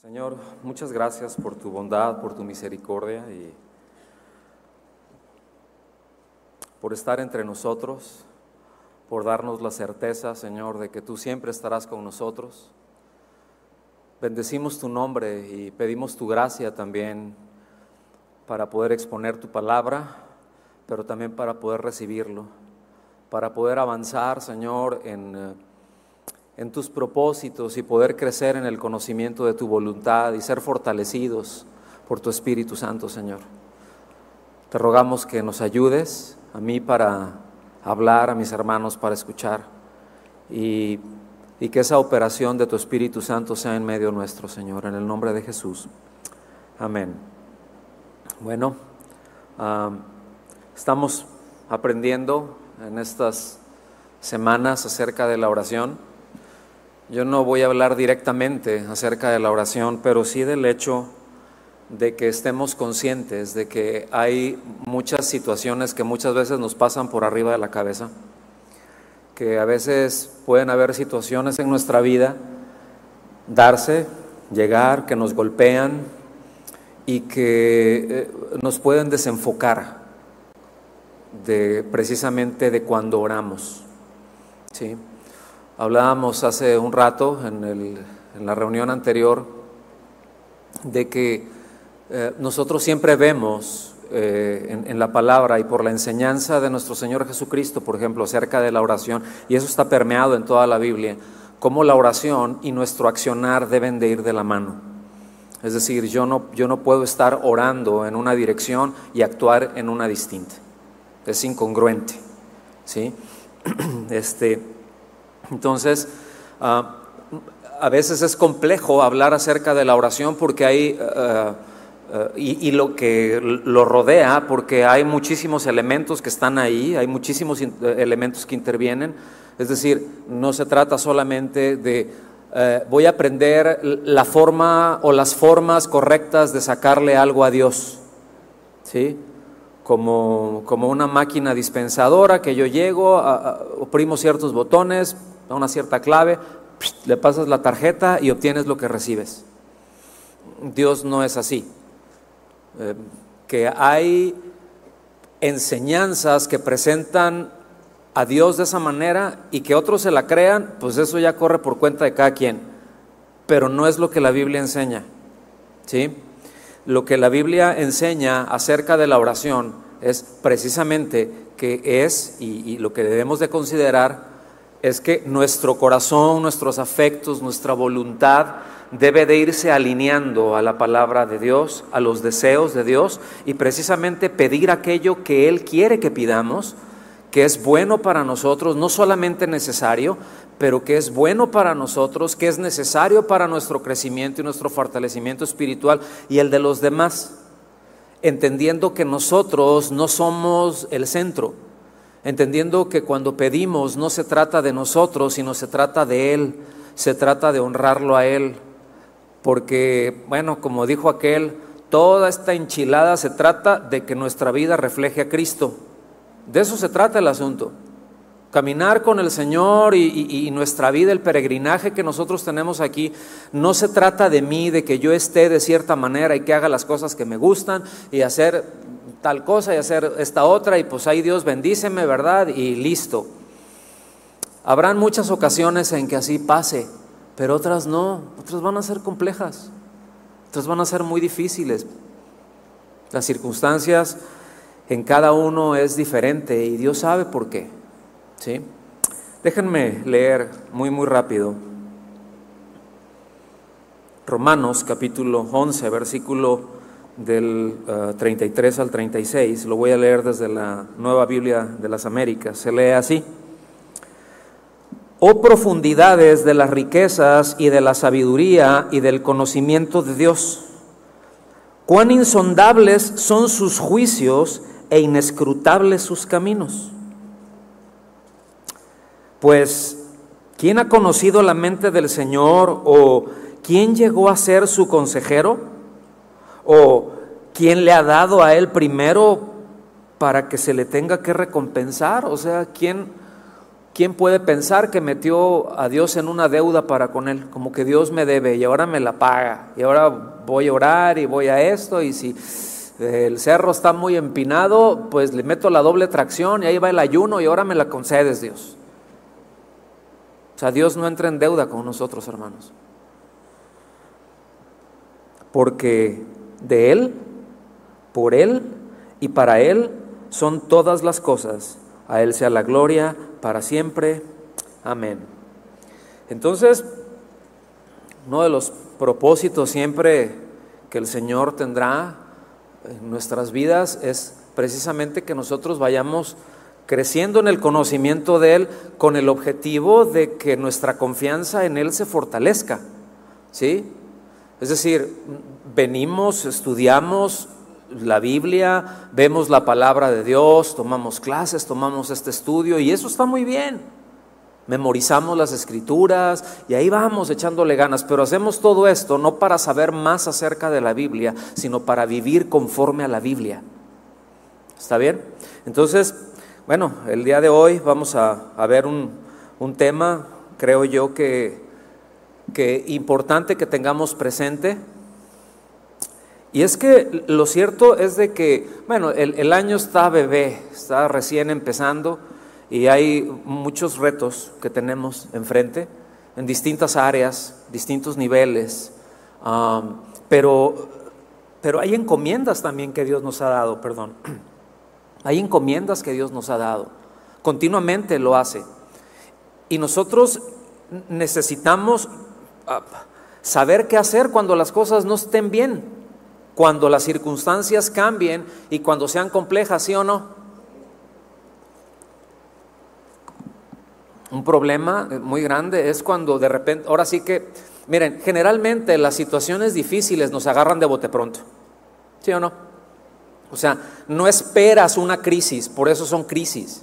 Señor, muchas gracias por tu bondad, por tu misericordia y por estar entre nosotros, por darnos la certeza, Señor, de que tú siempre estarás con nosotros. Bendecimos tu nombre y pedimos tu gracia también para poder exponer tu palabra, pero también para poder recibirlo, para poder avanzar, Señor, en, eh, en tus propósitos y poder crecer en el conocimiento de tu voluntad y ser fortalecidos por tu Espíritu Santo, Señor. Te rogamos que nos ayudes a mí para hablar, a mis hermanos para escuchar y, y que esa operación de tu Espíritu Santo sea en medio nuestro, Señor, en el nombre de Jesús. Amén. Bueno, estamos aprendiendo en estas semanas acerca de la oración. Yo no voy a hablar directamente acerca de la oración, pero sí del hecho de que estemos conscientes de que hay muchas situaciones que muchas veces nos pasan por arriba de la cabeza, que a veces pueden haber situaciones en nuestra vida, darse, llegar, que nos golpean y que eh, nos pueden desenfocar de precisamente de cuando oramos. ¿sí? Hablábamos hace un rato en, la reunión anterior de que eh, nosotros siempre vemos eh, en, en, la palabra y por la enseñanza de nuestro Señor Jesucristo, por ejemplo, acerca de la oración, y eso está permeado en toda la Biblia, cómo la oración y nuestro accionar deben de ir de la mano. Es decir, yo no, yo no puedo estar orando en una dirección y actuar en una distinta. Es incongruente. ¿sí? Este, entonces, uh, a veces es complejo hablar acerca de la oración porque hay... Uh, Uh, y, lo que lo rodea, porque hay muchísimos elementos que están ahí, hay muchísimos in, elementos que intervienen. Es decir, no se trata solamente de voy a aprender la forma o las formas correctas de sacarle algo a Dios, ¿sí? Como, como una máquina dispensadora que yo llego, a, oprimo ciertos botones, a una cierta clave, le pasas la tarjeta y obtienes lo que recibes. Dios no es así eh, que hay enseñanzas que presentan a Dios de esa manera y que otros se la crean, pues eso ya corre por cuenta de cada quien. Pero no es lo que la Biblia enseña. ¿sí? Lo que la Biblia enseña acerca de la oración es precisamente que es, y, y lo que debemos de considerar, es que nuestro corazón, nuestros afectos, nuestra voluntad, debe de irse alineando a la palabra de Dios, a los deseos de Dios y precisamente pedir aquello que Él quiere que pidamos, que es bueno para nosotros, no solamente necesario, pero que es bueno para nosotros, que es necesario para nuestro crecimiento y nuestro fortalecimiento espiritual y el de los demás, entendiendo que nosotros no somos el centro, entendiendo que cuando pedimos no se trata de nosotros, sino se trata de Él, se trata de honrarlo a Él, porque, bueno, como dijo aquel, toda esta enchilada se trata de que nuestra vida refleje a Cristo. De eso se trata el asunto. Caminar con el Señor y, y, y, nuestra vida, el peregrinaje que nosotros tenemos aquí, no se trata de mí, de que yo esté de cierta manera y que haga las cosas que me gustan y hacer tal cosa y hacer esta otra y pues ahí Dios bendíceme, ¿verdad? Y listo. Habrán muchas ocasiones en que así pase, pero otras no, otras van a ser complejas, otras van a ser muy difíciles. Las circunstancias en cada uno es diferente y Dios sabe por qué. ¿sí? Déjenme leer muy, muy rápido. Romanos capítulo 11, versículo del uh, 33 al 36, lo voy a leer desde la Nueva Biblia de las Américas. Se lee así. Oh profundidades de las riquezas y de la sabiduría y del conocimiento de Dios. Cuán insondables son sus juicios e inescrutables sus caminos. Pues, ¿quién ha conocido la mente del Señor o quién llegó a ser su consejero? ¿O quién le ha dado a él primero para que se le tenga que recompensar? O sea, ¿quién ¿quién puede pensar que metió a Dios en una deuda para con él? Como que Dios me debe y ahora me la paga y ahora voy a orar y voy a esto y si el cerro está muy empinado, pues le meto la doble tracción y ahí va el ayuno y ahora me la concedes Dios. O sea, Dios no entra en deuda con nosotros, hermanos. Porque de Él, por Él y para Él son todas las cosas. A Él sea la gloria para siempre. Amén. Entonces, uno de los propósitos siempre que el Señor tendrá en nuestras vidas es precisamente que nosotros vayamos creciendo en el conocimiento de Él con el objetivo de que nuestra confianza en Él se fortalezca. ¿Sí? Es decir, venimos, estudiamos la Biblia, vemos la palabra de Dios, tomamos clases, tomamos este estudio y eso está muy bien. Memorizamos las escrituras y ahí vamos echándole ganas, pero hacemos todo esto no para saber más acerca de la Biblia, sino para vivir conforme a la Biblia. ¿Está bien? Entonces, bueno, el día de hoy vamos a, ver un, tema, creo yo que que importante que tengamos presente. Y es que lo cierto es de que, bueno, el, año está bebé, está recién empezando y hay muchos retos que tenemos enfrente en distintas áreas, distintos niveles, pero, pero hay encomiendas también que Dios nos ha dado, perdón. Hay encomiendas que Dios nos ha dado, continuamente lo hace. Y nosotros necesitamos saber qué hacer cuando las cosas no estén bien, cuando las circunstancias cambien y cuando sean complejas, ¿sí o no? Un problema muy grande es cuando de repente, ahora sí que, miren, generalmente las situaciones difíciles nos agarran de bote pronto, ¿sí o no? O sea, no esperas una crisis, por eso son crisis.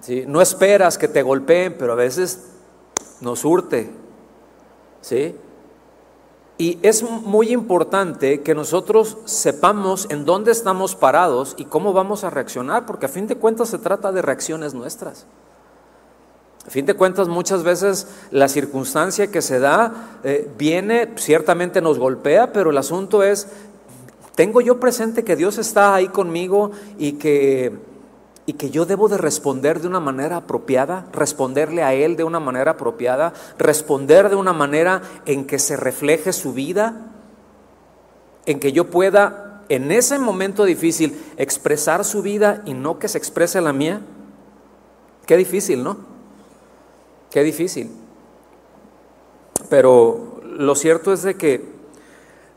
¿sí? No esperas que te golpeen, pero a veces nos urte, ¿sí? Y es muy importante que nosotros sepamos en dónde estamos parados y cómo vamos a reaccionar, porque a fin de cuentas se trata de reacciones nuestras. A fin de cuentas, muchas veces la circunstancia que se da eh, viene, ciertamente nos golpea, pero el asunto es, tengo yo presente que Dios está ahí conmigo y que y que yo debo de responder de una manera apropiada, responderle a Él de una manera apropiada, responder de una manera en que se refleje su vida, en que yo pueda en ese momento difícil expresar su vida y no que se exprese la mía. Qué difícil, ¿no? Qué difícil. Pero lo cierto es de que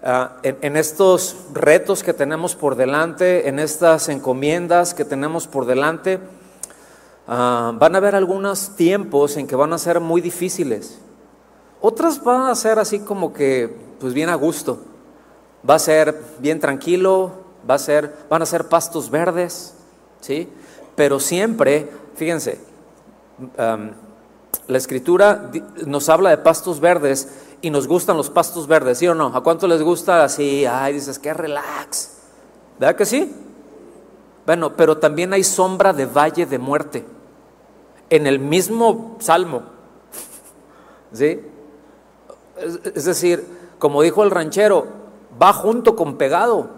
Ah, en, estos retos que tenemos por delante, en estas encomiendas que tenemos por delante, ah, van a haber algunos tiempos en que van a ser muy difíciles. Otras van a ser así como que, pues bien a gusto. Va a ser bien tranquilo, va a ser, van a ser pastos verdes, ¿sí? Pero siempre, fíjense, la escritura nos habla de pastos verdes y nos gustan los pastos verdes, ¿sí o no? ¿A cuánto les gusta así? Ay, dices, qué relax. ¿Verdad que sí? Bueno, pero también hay sombra de valle de muerte. En el mismo salmo. ¿Sí? Es decir, como dijo el ranchero, va junto con pegado.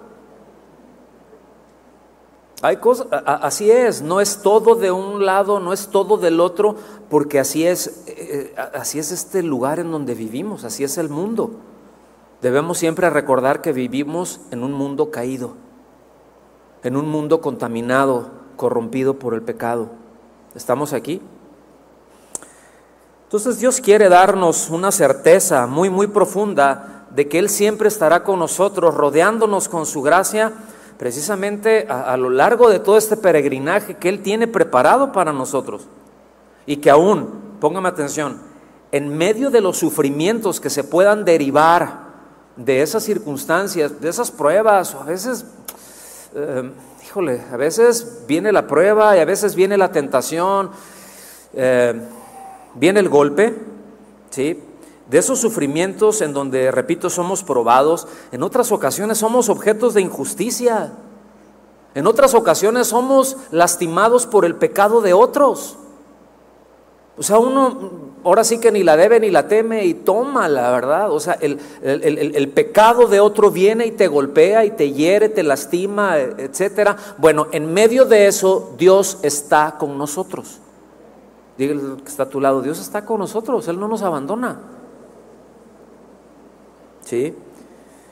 Hay cosas, así es, no es todo de un lado, no es todo del otro, porque así es, eh, así es este lugar en donde vivimos, así es el mundo. Debemos siempre recordar que vivimos en un mundo caído, en un mundo contaminado, corrompido por el pecado. ¿Estamos aquí? Entonces Dios quiere darnos una certeza muy, muy profunda de que Él siempre estará con nosotros, rodeándonos con su gracia precisamente a, lo largo de todo este peregrinaje que Él tiene preparado para nosotros. Y que aún, póngame atención, en medio de los sufrimientos que se puedan derivar de esas circunstancias, de esas pruebas, o a veces, eh, híjole, a veces viene la prueba y a veces viene la tentación, eh, viene el golpe, ¿sí? De esos sufrimientos en donde, repito, somos probados, en otras ocasiones somos objetos de injusticia, en otras ocasiones somos lastimados por el pecado de otros. O sea, uno ahora sí que ni la debe ni la teme y toma la verdad. O sea, el, el, pecado de otro viene y te golpea y te hiere, te lastima, etcétera. Bueno, en medio de eso, Dios está con nosotros. Dígale que está a tu lado, Dios está con nosotros, Él no nos abandona. ¿Sí?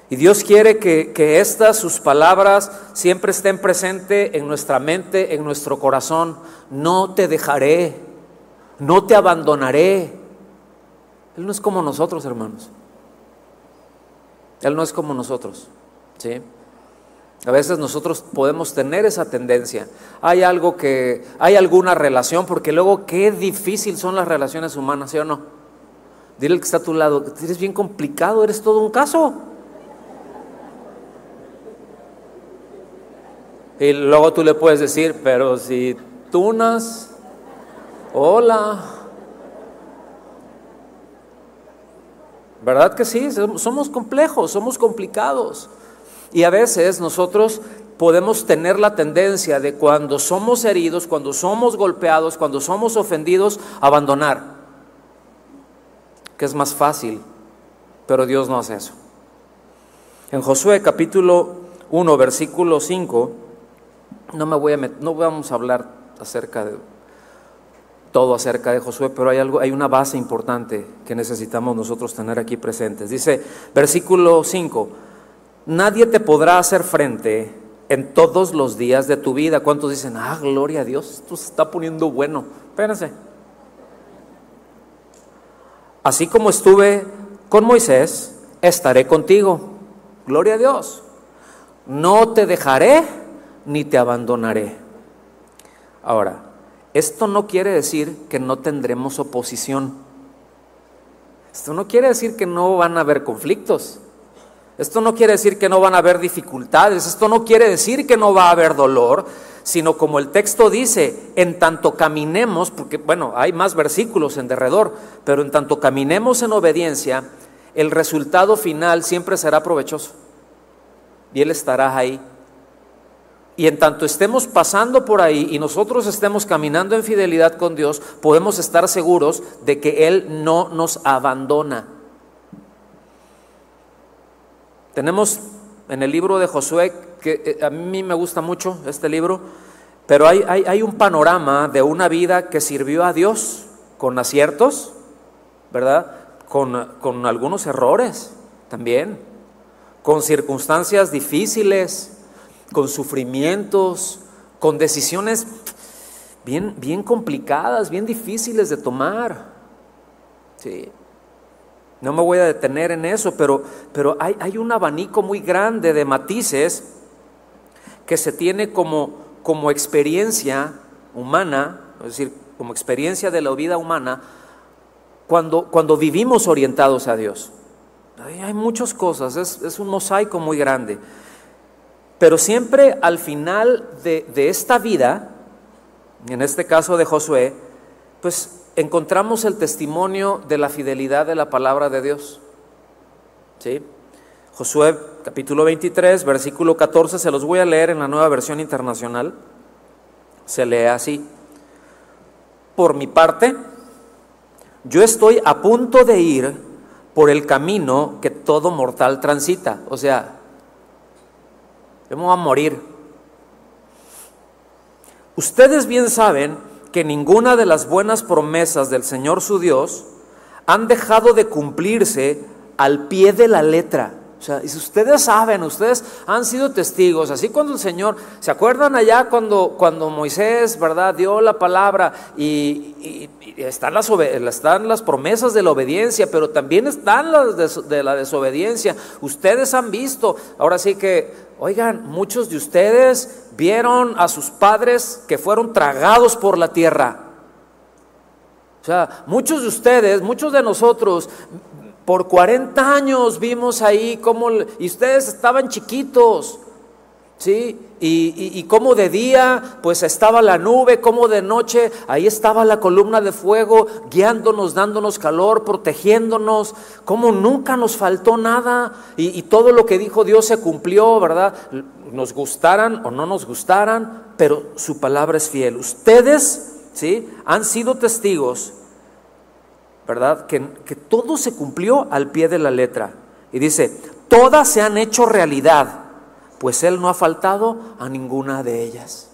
Y Dios quiere que, que, estas, sus palabras, siempre estén presentes en nuestra mente, en nuestro corazón. No te dejaré, no te abandonaré. Él no es como nosotros, hermanos. Él no es como nosotros. ¿sí? A veces nosotros podemos tener esa tendencia. Hay algo que, hay alguna relación, porque luego qué difícil son las relaciones humanas, ¿sí o no? Dile al que está a tu lado, eres bien complicado, eres todo un caso. Y luego tú le puedes decir, pero si tunas, Hola. ¿Verdad que sí? Somos complejos, somos complicados. Y a veces nosotros podemos tener la tendencia de cuando somos heridos, cuando somos golpeados, cuando somos ofendidos, abandonar. Que es más fácil, pero Dios no hace eso. En Josué capítulo 1, versículo 5, no me voy a no vamos a hablar acerca de todo acerca de Josué, pero hay algo, hay una base importante que necesitamos nosotros tener aquí presentes. Dice, versículo 5, nadie te podrá hacer frente en todos los días de tu vida. ¿Cuántos dicen, ah, gloria a Dios, esto se está poniendo bueno? Espérense. Así como estuve con Moisés, estaré contigo. Gloria a Dios. No te dejaré ni te abandonaré. Ahora, esto no quiere decir que no tendremos oposición. Esto no quiere decir que no van a haber conflictos. Esto no quiere decir que no van a haber dificultades. Esto no quiere decir que no va a haber dolor, sino como el texto dice, en tanto caminemos, porque bueno, hay más versículos en derredor, pero en tanto caminemos en obediencia, el resultado final siempre será provechoso. Y Él estará ahí y en tanto estemos pasando por ahí y nosotros estemos caminando en fidelidad con Dios, podemos estar seguros de que Él no nos abandona. Tenemos en el libro de Josué, que eh, a mí me gusta mucho este libro, pero hay, hay, un panorama de una vida que sirvió a Dios con aciertos, ¿verdad? Con, con algunos errores también, con circunstancias difíciles, con sufrimientos, con decisiones bien, bien complicadas, bien difíciles de tomar. Sí. No me voy a detener en eso, pero, pero hay, hay, un abanico muy grande de matices que se tiene como, como experiencia humana, es decir, como experiencia de la vida humana, cuando, cuando vivimos orientados a Dios. Hay, muchas cosas, es, es un mosaico muy grande. Pero siempre al final de, esta vida, en este caso de Josué, pues encontramos el testimonio de la fidelidad de la palabra de Dios. ¿Sí? Josué capítulo 23, versículo 14, se los voy a leer en la nueva versión internacional. Se lee así. Por mi parte, yo estoy a punto de ir por el camino que todo mortal transita. O sea, yo me voy a morir. Ustedes bien saben que ninguna de las buenas promesas del Señor su Dios han dejado de cumplirse al pie de la letra. O sea, y si ustedes saben, ustedes han sido testigos, así cuando el Señor, ¿se acuerdan allá cuando, cuando Moisés, verdad, dio la palabra y, están, las, están las promesas de la obediencia, pero también están las de la desobediencia? Ustedes han visto, ahora sí que, oigan, muchos de ustedes vieron a sus padres que fueron tragados por la tierra. O sea, muchos de ustedes, muchos de nosotros por 40 años vimos ahí cómo, y ustedes estaban chiquitos, ¿sí? Y, y, cómo de día pues estaba la nube, cómo de noche ahí estaba la columna de fuego guiándonos, dándonos calor, protegiéndonos, cómo nunca nos faltó nada y, y todo lo que dijo Dios se cumplió, ¿verdad? Nos gustaran o no nos gustaran, pero su palabra es fiel. Ustedes, ¿sí? Han sido testigos ¿verdad? Que, que todo se cumplió al pie de la letra. Y dice, todas se han hecho realidad, pues Él no ha faltado a ninguna de ellas.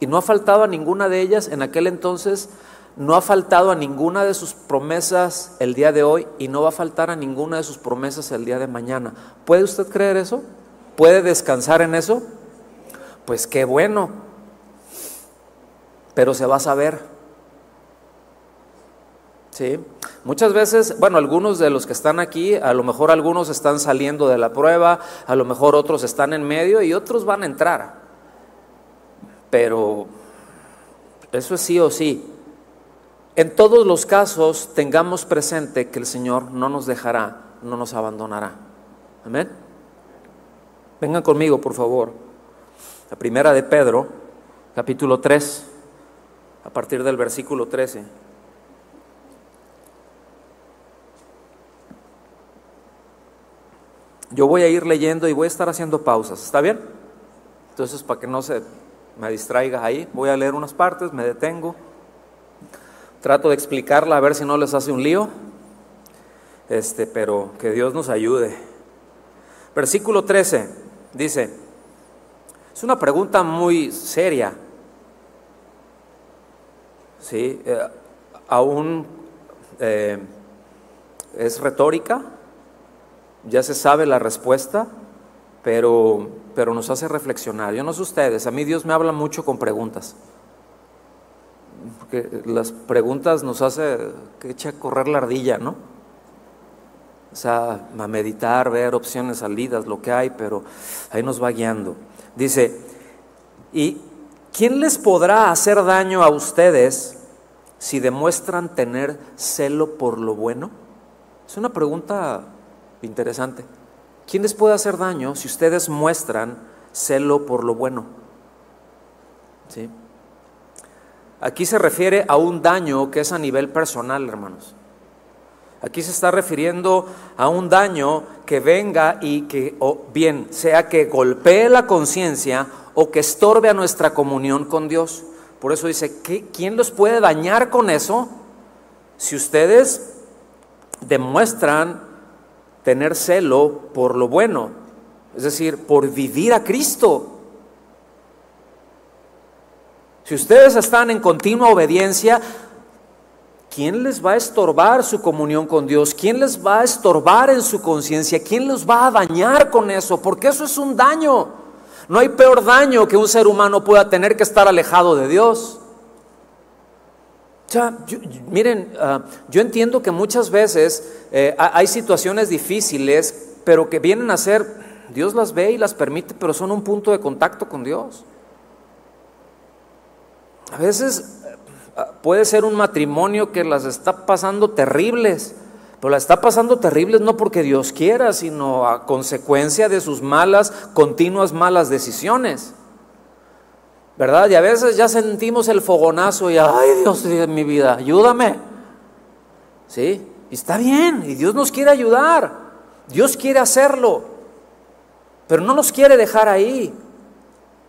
Y no ha faltado a ninguna de ellas en aquel entonces, no ha faltado a ninguna de sus promesas el día de hoy y no va a faltar a ninguna de sus promesas el día de mañana. ¿Puede usted creer eso? ¿Puede descansar en eso? Pues qué bueno, pero se va a saber. ¿Sí? Muchas veces, bueno, algunos de los que están aquí, a lo mejor algunos están saliendo de la prueba, a lo mejor otros están en medio y otros van a entrar. Pero eso es sí o sí. En todos los casos tengamos presente que el Señor no nos dejará, no nos abandonará. Amén. Vengan conmigo, por favor. La primera de Pedro, capítulo 3, a partir del versículo 13. Yo voy a ir leyendo y voy a estar haciendo pausas, ¿está bien? Entonces, para que no se me distraiga ahí, voy a leer unas partes, me detengo, trato de explicarla a ver si no les hace un lío, este, pero que Dios nos ayude. Versículo 13 dice, es una pregunta muy seria, ¿sí? Eh, aún eh, es retórica, ya se sabe la respuesta, pero, pero nos hace reflexionar. Yo no sé ustedes, a mí Dios me habla mucho con preguntas. Porque las preguntas nos hace que eche a correr la ardilla, ¿no? O sea, a meditar, ver opciones, salidas, lo que hay, pero ahí nos va guiando. Dice, ¿y quién les podrá hacer daño a ustedes si demuestran tener celo por lo bueno? Es una pregunta interesante. ¿Quién les puede hacer daño si ustedes muestran celo por lo bueno? ¿Sí? Aquí se refiere a un daño que es a nivel personal, hermanos. Aquí se está refiriendo a un daño que venga y que, o bien, sea que golpee la conciencia o que estorbe a nuestra comunión con Dios. Por eso dice, ¿quién los puede dañar con eso? Si ustedes demuestran tener celo por lo bueno, es decir, por vivir a Cristo. Si ustedes están en continua obediencia, ¿Quién les va a estorbar su comunión con Dios? ¿Quién les va a estorbar en su conciencia? ¿Quién los va a dañar con eso? Porque eso es un daño. No hay peor daño que un ser humano pueda tener que estar alejado de Dios. Ya, miren, ah, yo entiendo que muchas veces eh, hay situaciones difíciles, pero que vienen a ser, Dios las ve y las permite, pero son un punto de contacto con Dios. A veces puede ser un matrimonio que las está pasando terribles, pero las está pasando terribles no porque Dios quiera, sino a consecuencia de sus malas, continuas malas decisiones. ¿Verdad? Y a veces ya sentimos el fogonazo y, ay Dios de mi vida, ayúdame. ¿Sí? Y está bien, y Dios nos quiere ayudar, Dios quiere hacerlo, pero no nos quiere dejar ahí.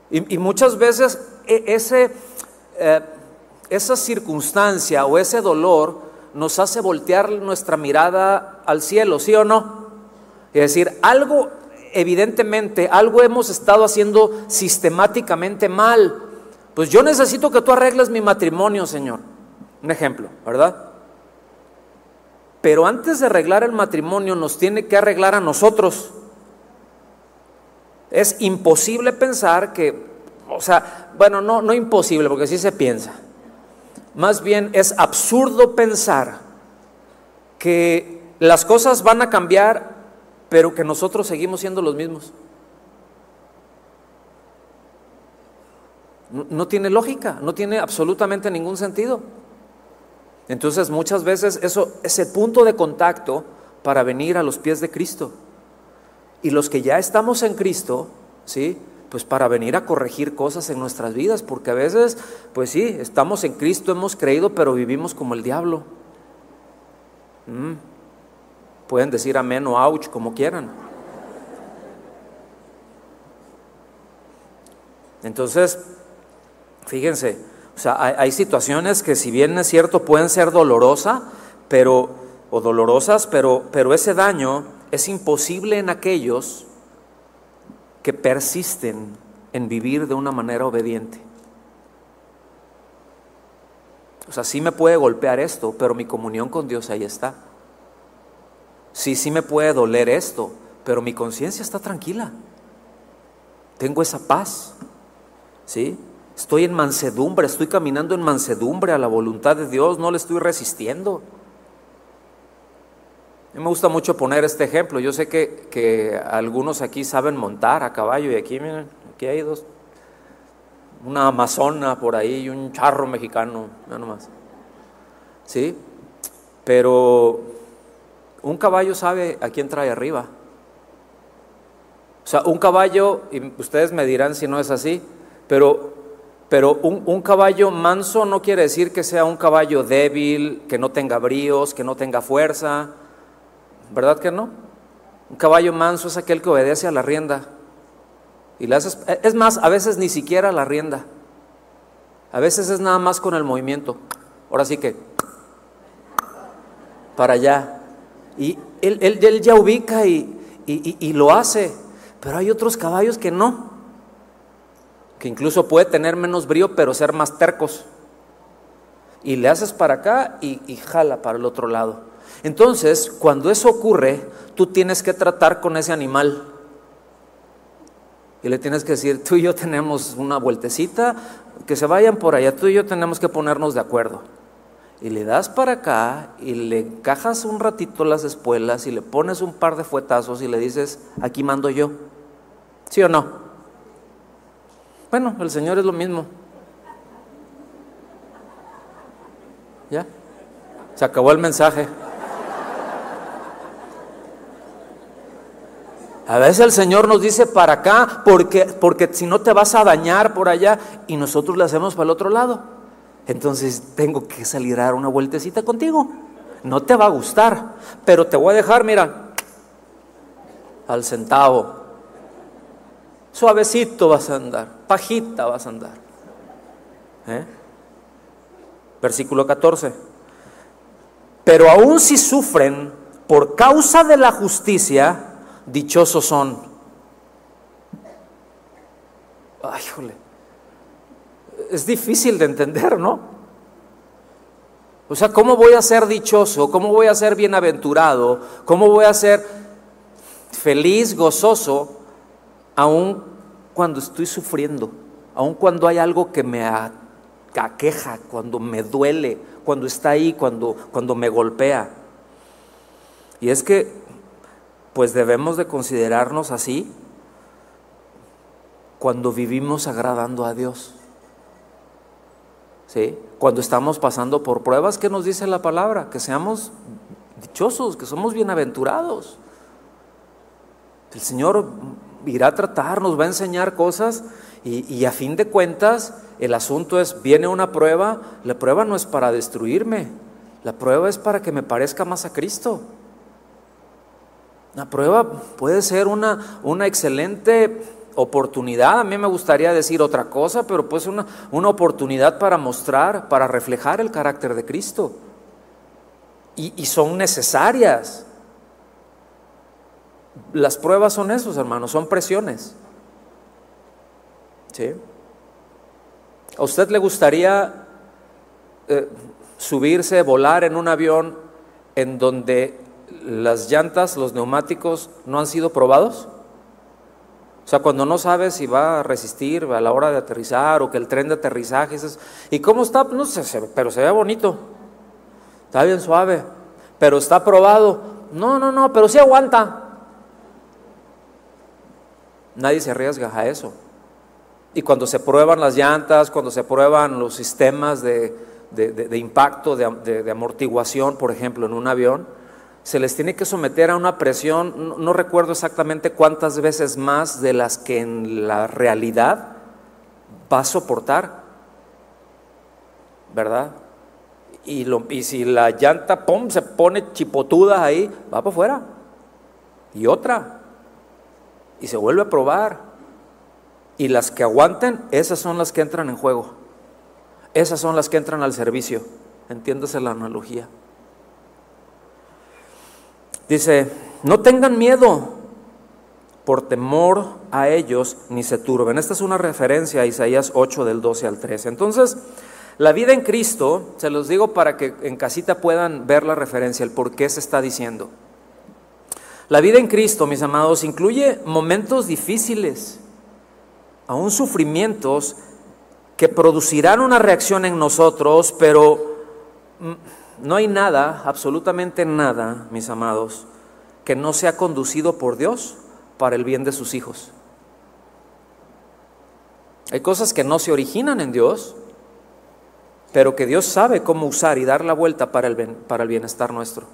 Y, muchas veces e, ese... Eh, esa circunstancia o ese dolor nos hace voltear nuestra mirada al cielo, ¿sí o no? Es decir, algo, evidentemente, algo hemos estado haciendo sistemáticamente mal. Pues yo necesito que tú arregles mi matrimonio, Señor. Un ejemplo, ¿verdad? Pero antes de arreglar el matrimonio nos tiene que arreglar a nosotros. Es imposible pensar que, o sea, bueno, no, no imposible, porque sí se piensa más bien es absurdo pensar que las cosas van a cambiar, pero que nosotros seguimos siendo los mismos. No, tiene lógica, no tiene absolutamente ningún sentido. Entonces muchas veces eso es el punto de contacto para venir a los pies de Cristo. Y los que ya estamos en Cristo, ¿sí? pues para venir a corregir cosas en nuestras vidas, porque a veces, pues sí, estamos en Cristo, hemos creído, pero vivimos como el diablo. Mm. Pueden decir amén o ouch, como quieran. Entonces, fíjense, o sea, hay, situaciones que si bien es cierto pueden ser dolorosas, pero, o dolorosas, pero, pero ese daño es imposible en aquellos que persisten en vivir de una manera obediente. O sea, sí me puede golpear esto, pero mi comunión con Dios ahí está. Sí, sí me puede doler esto, pero mi conciencia está tranquila. Tengo esa paz. ¿Sí? Estoy en mansedumbre, estoy caminando en mansedumbre a la voluntad de Dios, no le estoy resistiendo. A mí me gusta mucho poner este ejemplo. Yo sé que, que algunos aquí saben montar a caballo y aquí, miren, aquí hay dos, una amazona por ahí y un charro mexicano, nada más. ¿Sí? Pero un caballo sabe a quién trae arriba. O sea, un caballo, y ustedes me dirán si no es así, pero, pero un, un, caballo manso no quiere decir que sea un caballo débil, que no tenga bríos, que no tenga fuerza. ¿Verdad que no? Un caballo manso es aquel que obedece a la rienda. Y le es más, a veces ni siquiera la rienda. A veces es nada más con el movimiento. Ahora sí que para allá. Y él, él, ya ubica y, y, y, lo hace. Pero hay otros caballos que no. Que incluso puede tener menos brío, pero ser más tercos. Y le haces para acá y, y jala para el otro lado. Entonces, cuando eso ocurre, tú tienes que tratar con ese animal y le tienes que decir, tú y yo tenemos una vueltecita, que se vayan por allá, tú y yo tenemos que ponernos de acuerdo. Y le das para acá y le encajas un ratito las espuelas y le pones un par de fuetazos y le dices, aquí mando yo. ¿Sí o no? Bueno, el Señor es lo mismo. ¿Ya? Se acabó el mensaje. A veces el Señor nos dice para acá, porque, porque si no te vas a dañar por allá, y nosotros le hacemos para el otro lado. Entonces tengo que salir a dar una vueltecita contigo. No te va a gustar, pero te voy a dejar, mira, al centavo. Suavecito vas a andar, pajita vas a andar. ¿Eh? Versículo 14. Pero aún si sufren por causa de la justicia, dichosos son. Ay, jole. Es difícil de entender, ¿no? O sea, ¿cómo voy a ser dichoso? ¿Cómo voy a ser bienaventurado? ¿Cómo voy a ser feliz, gozoso, aun cuando estoy sufriendo? Aun cuando hay algo que me aqueja, cuando me duele, cuando está ahí, cuando, cuando me golpea. Y es que pues debemos de considerarnos así cuando vivimos agradando a Dios. Cuando estamos pasando por pruebas, ¿qué nos dice la palabra? Que seamos dichosos, que somos bienaventurados. El Señor irá a tratar, nos va a enseñar cosas y, y, a fin de cuentas el asunto es, viene una prueba, la prueba no es para destruirme, la prueba es para que me parezca más a Cristo. La prueba puede ser una, una excelente oportunidad, a mí me gustaría decir otra cosa, pero pues una, una oportunidad para mostrar, para reflejar el carácter de Cristo. Y, son necesarias. Las pruebas son esos, hermanos, son presiones. ¿Sí? ¿A usted le gustaría eh, subirse, volar en un avión en donde las llantas, los neumáticos no han sido probados? O sea, cuando no sabes si va a resistir a la hora de aterrizar o que el tren de aterrizaje, ¿y cómo está? No sé, pero se ve bonito, está bien suave, pero está probado. No, no, no, pero sí aguanta. Nadie se arriesga a eso. Y cuando se prueban las llantas, cuando se prueban los sistemas de, de impacto, de amortiguación, por ejemplo, en un avión, se les tiene que someter a una presión, no, recuerdo exactamente cuántas veces más de las que en la realidad va a soportar, ¿verdad? Y, y si la llanta, ¡pum!, se pone chipotuda ahí, va para afuera. Y otra. Y se vuelve a probar. Y las que aguanten, esas son las que entran en juego. Esas son las que entran al servicio. Entiéndase la analogía. Dice, no tengan miedo por temor a ellos ni se turben. Esta es una referencia a Isaías 8 del 12 al 13. Entonces, la vida en Cristo, se los digo para que en casita puedan ver la referencia, el por qué se está diciendo. La vida en Cristo, mis amados, incluye momentos difíciles, aún sufrimientos que producirán una reacción en nosotros, pero mm, no hay nada, absolutamente nada, mis amados, que no sea conducido por Dios para el bien de sus hijos. Hay cosas que no se originan en Dios, pero que Dios sabe cómo usar y dar la vuelta para el, para el bienestar nuestro.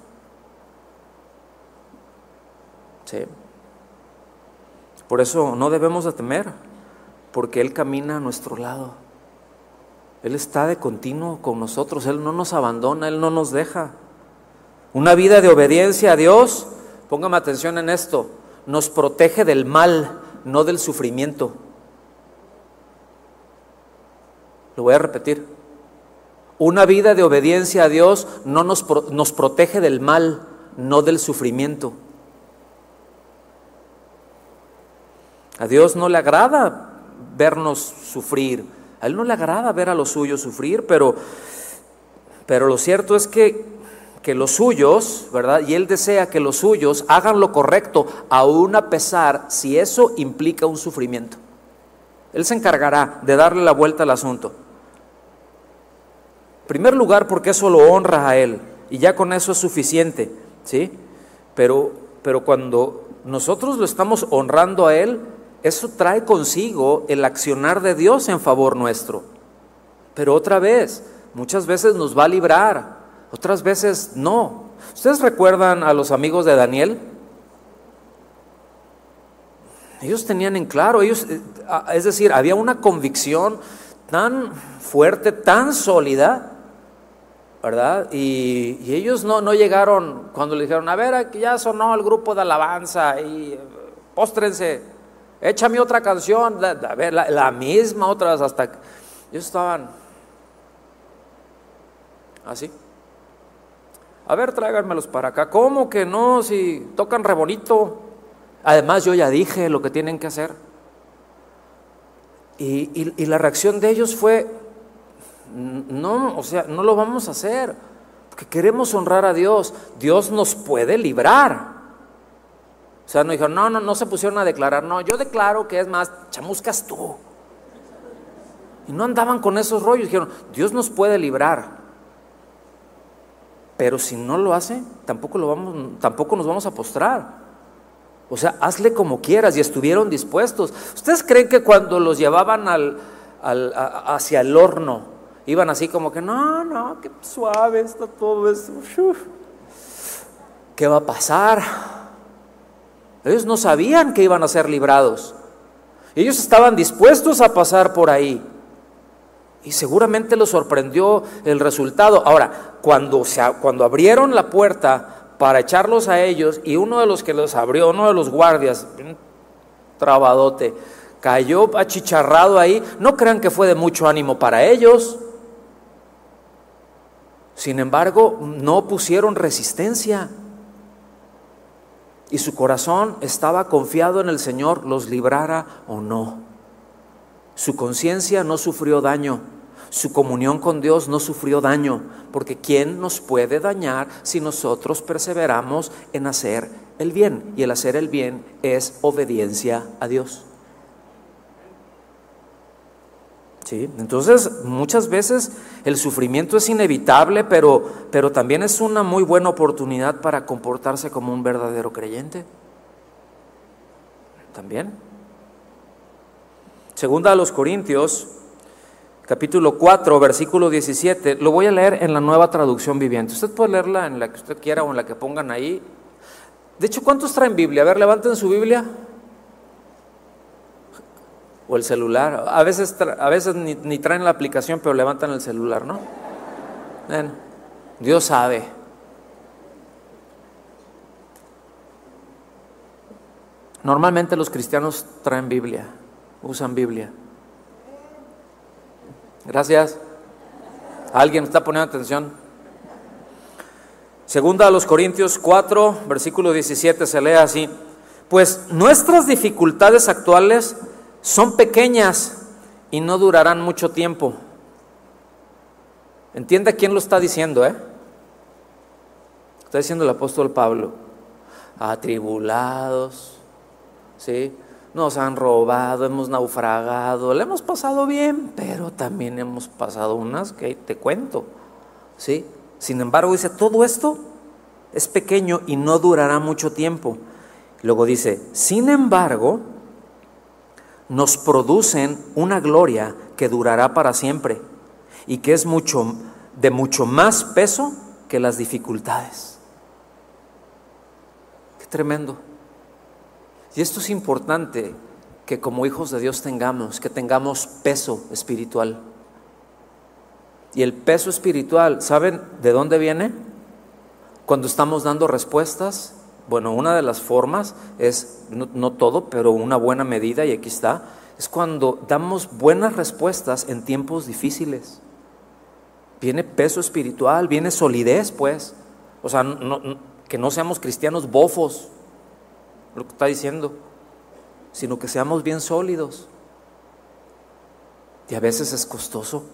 Sí. Por eso no debemos de temer, porque Él camina a nuestro lado. Él está de continuo con nosotros, Él no nos abandona, Él no nos deja. Una vida de obediencia a Dios, póngame atención en esto, nos protege del mal, no del sufrimiento. Lo voy a repetir. Una vida de obediencia a Dios no nos, nos protege del mal, no del sufrimiento. A Dios no le agrada vernos sufrir, a Él no le agrada ver a los suyos sufrir, pero, pero lo cierto es que, que los suyos, ¿verdad? Y Él desea que los suyos hagan lo correcto, aún a pesar si eso implica un sufrimiento. Él se encargará de darle la vuelta al asunto. En primer lugar, porque eso lo honra a Él, y ya con eso es suficiente, ¿sí? Pero, pero cuando nosotros lo estamos honrando a Él, eso trae consigo el accionar de Dios en favor nuestro. Pero otra vez, muchas veces nos va a librar, otras veces no. ¿Ustedes recuerdan a los amigos de Daniel? Ellos tenían en claro, ellos, eh, es decir, había una convicción tan fuerte, tan sólida, ¿verdad? Y, ellos no, no, llegaron cuando le dijeron, a ver, aquí ya sonó el grupo de alabanza y eh, póstrense échame otra canción, a ver, la, misma, otras hasta... Ellos estaban así. A ver, tráiganmelos para acá. ¿Cómo que no? Si tocan re bonito. Además, yo ya dije lo que tienen que hacer. Y, y, la reacción de ellos fue, no, o sea, no lo vamos a hacer, porque queremos honrar a Dios. Dios nos puede librar. O sea, no dijeron, no, no, no se pusieron a declarar, no, yo declaro que es más, chamuscas tú. Y no andaban con esos rollos, dijeron, Dios nos puede librar. Pero si no lo hace, tampoco, lo vamos, tampoco nos vamos a postrar. O sea, hazle como quieras y estuvieron dispuestos. ¿Ustedes creen que cuando los llevaban al, hacia el horno, iban así como que, no, no, qué suave está todo esto? ¿Qué va a pasar? Ellos no sabían que iban a ser librados. Ellos estaban dispuestos a pasar por ahí. Y seguramente los sorprendió el resultado. Ahora, cuando, se, cuando abrieron la puerta para echarlos a ellos y uno de los que los abrió, uno de los guardias, trabadote, cayó achicharrado ahí, no crean que fue de mucho ánimo para ellos. Sin embargo, no pusieron resistencia y su corazón estaba confiado en el Señor, los librara o no. Su conciencia no sufrió daño, su comunión con Dios no sufrió daño, porque ¿quién nos puede dañar si nosotros perseveramos en hacer el bien? Y el hacer el bien es obediencia a Dios. Entonces, muchas veces el sufrimiento es inevitable, pero, pero también es una muy buena oportunidad para comportarse como un verdadero creyente. También. Segunda a los Corintios, capítulo 4, versículo 17. Lo voy a leer en la nueva traducción viviente. Usted puede leerla en la que usted quiera o en la que pongan ahí. De hecho, ¿cuántos traen Biblia? A ver, levanten su Biblia o el celular. A veces, a veces ni, traen la aplicación, pero levantan el celular, ¿no? Dios sabe. Normalmente los cristianos traen Biblia, usan Biblia. Gracias. ¿Alguien está poniendo atención? Segunda a los Corintios 4, versículo 17 se lee así. Pues nuestras dificultades actuales son pequeñas y no durarán mucho tiempo. Entiende quién lo está diciendo, ¿eh? Está diciendo el apóstol Pablo. Atribulados, ¿sí? Nos han robado, hemos naufragado, le hemos pasado bien, pero también hemos pasado unas que te cuento, ¿sí? Sin embargo, dice, todo esto es pequeño y no durará mucho tiempo. Luego dice, sin embargo, nos producen una gloria que durará para siempre y que es mucho de mucho más peso que las dificultades. Qué tremendo. Y esto es importante que como hijos de Dios tengamos, que tengamos peso espiritual. Y el peso espiritual, ¿saben de dónde viene? Cuando estamos dando respuestas, bueno, una de las formas es, no, todo, pero una buena medida, y aquí está, es cuando damos buenas respuestas en tiempos difíciles. Viene peso espiritual, viene solidez, pues. O sea, que no seamos cristianos bofos, lo que está diciendo, sino que seamos bien sólidos. Y a veces es costoso,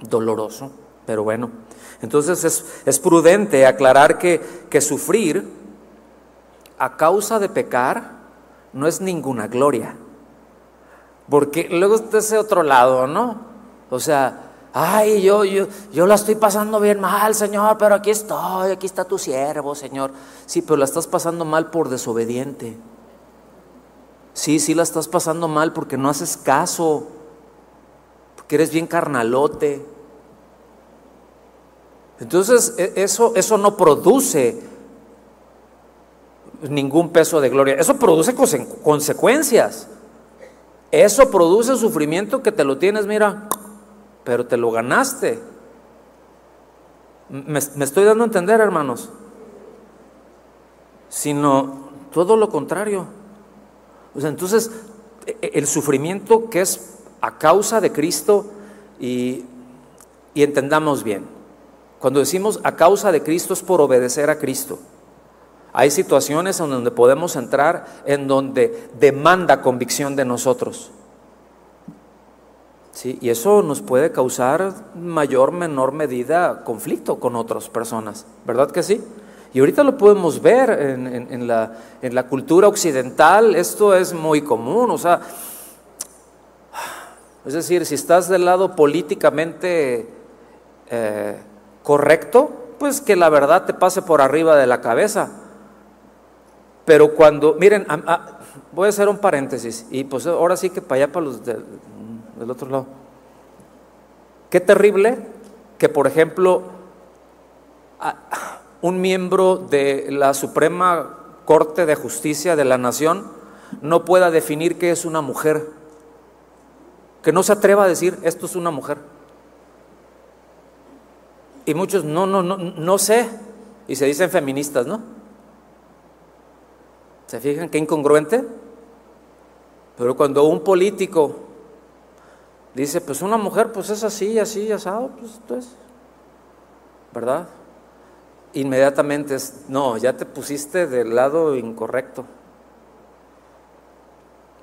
doloroso, pero bueno. Entonces es, es prudente aclarar que, que sufrir a causa de pecar no es ninguna gloria. Porque luego está ese otro lado, ¿no? O sea, ay, yo, yo, yo la estoy pasando bien mal, Señor, pero aquí estoy, aquí está tu siervo, Señor. Sí, pero la estás pasando mal por desobediente. Sí, sí la estás pasando mal porque no haces caso, porque eres bien carnalote. Entonces, e, eso, eso no produce ningún peso de gloria. Eso produce consecuencias. Eso produce sufrimiento que te lo tienes, mira, pero te lo ganaste. Me, estoy dando a entender, hermanos. Sino todo lo contrario. Sea, entonces, e, e, el sufrimiento que es a causa de Cristo y, y entendamos bien. Cuando decimos a causa de Cristo es por obedecer a Cristo. Hay situaciones en donde podemos entrar en donde demanda convicción de nosotros. ¿Sí? Y eso nos puede causar mayor, menor medida conflicto con otras personas, ¿verdad que sí? Y ahorita lo podemos ver en, la, en la, cultura occidental, esto es muy común, o sea, es decir, si estás del lado políticamente eh, correcto, pues que la verdad te pase por arriba de la cabeza. Pero cuando, miren, voy a hacer un paréntesis, y pues ahora sí que para allá, para los del otro lado. Qué terrible que, por ejemplo, un miembro de la Suprema Corte de Justicia de la Nación no pueda definir qué es una mujer, que no se atreva a decir esto es una mujer. Y muchos no, no, no, no sé, y se dicen feministas, ¿no? ¿Se fijan qué incongruente? Pero cuando un político dice, pues una mujer, pues es así, así, asado, pues entonces, ¿verdad? Inmediatamente es, no, ya te pusiste del lado incorrecto.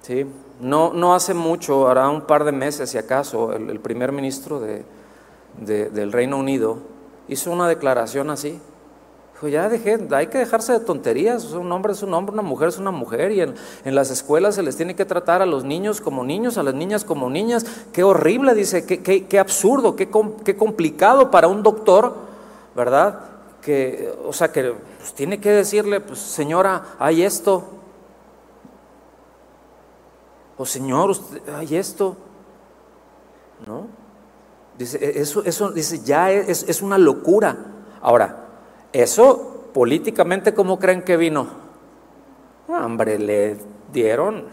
¿Sí? No, no hace mucho, hará un par de meses, si acaso, el, primer ministro de, del Reino Unido hizo una declaración así ya dejé, hay que dejarse de tonterías, un hombre es un hombre, una mujer es una mujer, y en, las escuelas se les tiene que tratar a los niños como niños, a las niñas como niñas. Qué horrible, dice, qué, absurdo, qué, qué, complicado para un doctor, ¿verdad? Que, o sea, que pues, tiene que decirle, pues señora, hay esto. O señor, usted, hay esto. ¿No? Dice, e, eso, eso dice, ya es, es una locura. Ahora, eso políticamente, ¿cómo creen que vino? Hombre, le dieron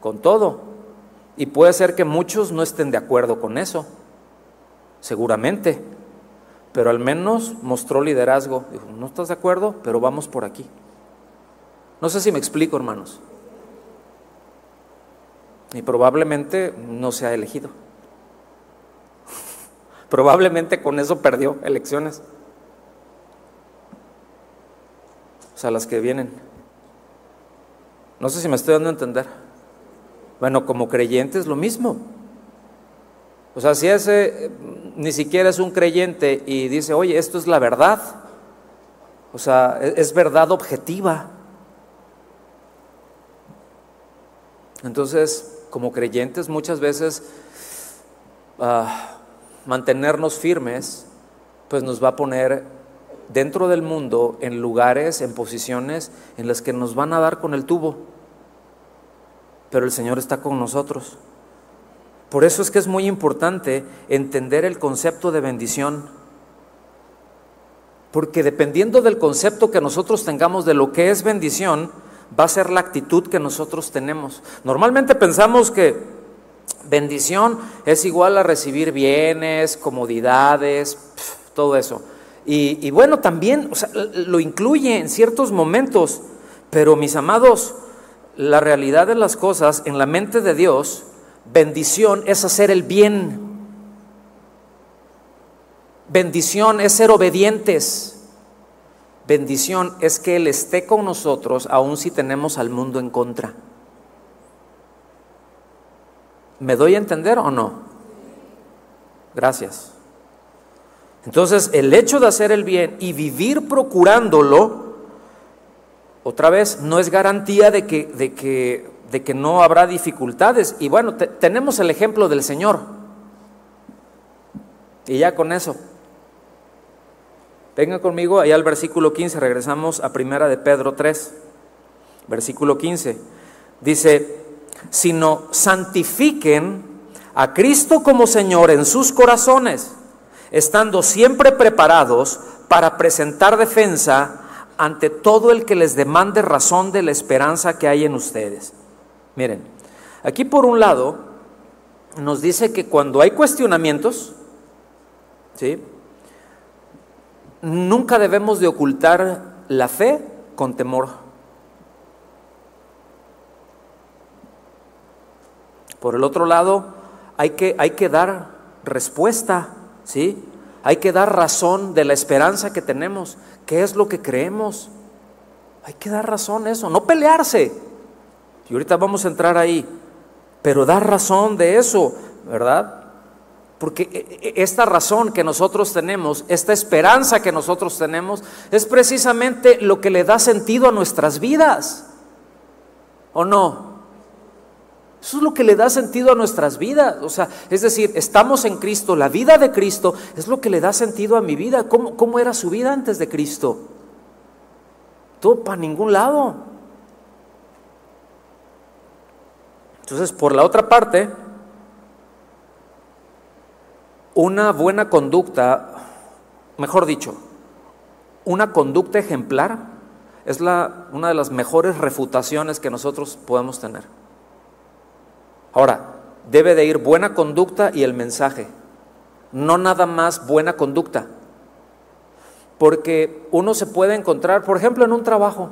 con todo. Y puede ser que muchos no estén de acuerdo con eso, seguramente. Pero al menos mostró liderazgo. Dijo, no estás de acuerdo, pero vamos por aquí. No sé si me explico, hermanos. Y probablemente no se ha elegido. probablemente con eso perdió elecciones. O sea, las que vienen. No sé si me estoy dando a entender. Bueno, como creyente es lo mismo. O sea, si ese ni siquiera es un creyente y dice, oye, esto es la verdad, o sea, e-, es verdad objetiva. Entonces, como creyentes muchas veces ah, mantenernos firmes, pues nos va a poner dentro del mundo en lugares, en posiciones en las que nos van a dar con el tubo. Pero el Señor está con nosotros. Por eso es que es muy importante entender el concepto de bendición. Porque dependiendo del concepto que nosotros tengamos de lo que es bendición, va a ser la actitud que nosotros tenemos. Normalmente pensamos que bendición es igual a recibir bienes, comodidades, todo eso. Y, bueno, también lo incluye en ciertos momentos, pero mis amados, la realidad de las cosas en la mente de Dios, bendición es hacer el bien. Bendición es ser obedientes. Bendición es que Él esté con nosotros aun si tenemos al mundo en contra. ¿Me doy a entender o no? Gracias. Entonces, el hecho de hacer el bien y vivir procurándolo, otra vez, no es garantía de que, de que, de que no habrá dificultades. Y bueno, tenemos el ejemplo del Señor. Y ya con eso. Venga conmigo allá al versículo 15, regresamos a primera de Pedro 3, versículo 15. Dice, sino santifiquen a Cristo como Señor en sus corazones estando siempre preparados para presentar defensa ante todo el que les demande razón de la esperanza que hay en ustedes. Miren, aquí por un lado nos dice que cuando hay cuestionamientos, ¿sí? nunca debemos de ocultar la fe con temor. Por el otro lado, hay que, hay que dar respuesta ¿sí? Hay que dar razón de la esperanza que tenemos, qué es lo que creemos. Hay que dar razón eso, no pelearse. Y ahorita vamos a entrar ahí, pero dar razón de eso, ¿verdad? Porque e, e, esta razón que nosotros tenemos, esta esperanza que nosotros tenemos, es precisamente lo que le da sentido a nuestras vidas. ¿O no? Eso es lo que le da sentido a nuestras vidas. O sea, es decir, estamos en Cristo, la vida de Cristo es lo que le da sentido a mi vida. ¿Cómo, cómo era su vida antes de Cristo? Todo para ningún lado. Entonces, por la otra parte, una buena conducta, mejor dicho, una conducta ejemplar es una de las mejores refutaciones que nosotros podemos tener. Ahora, debe de ir buena conducta y el mensaje, no nada más buena conducta. Porque uno se puede encontrar, por ejemplo, en un trabajo.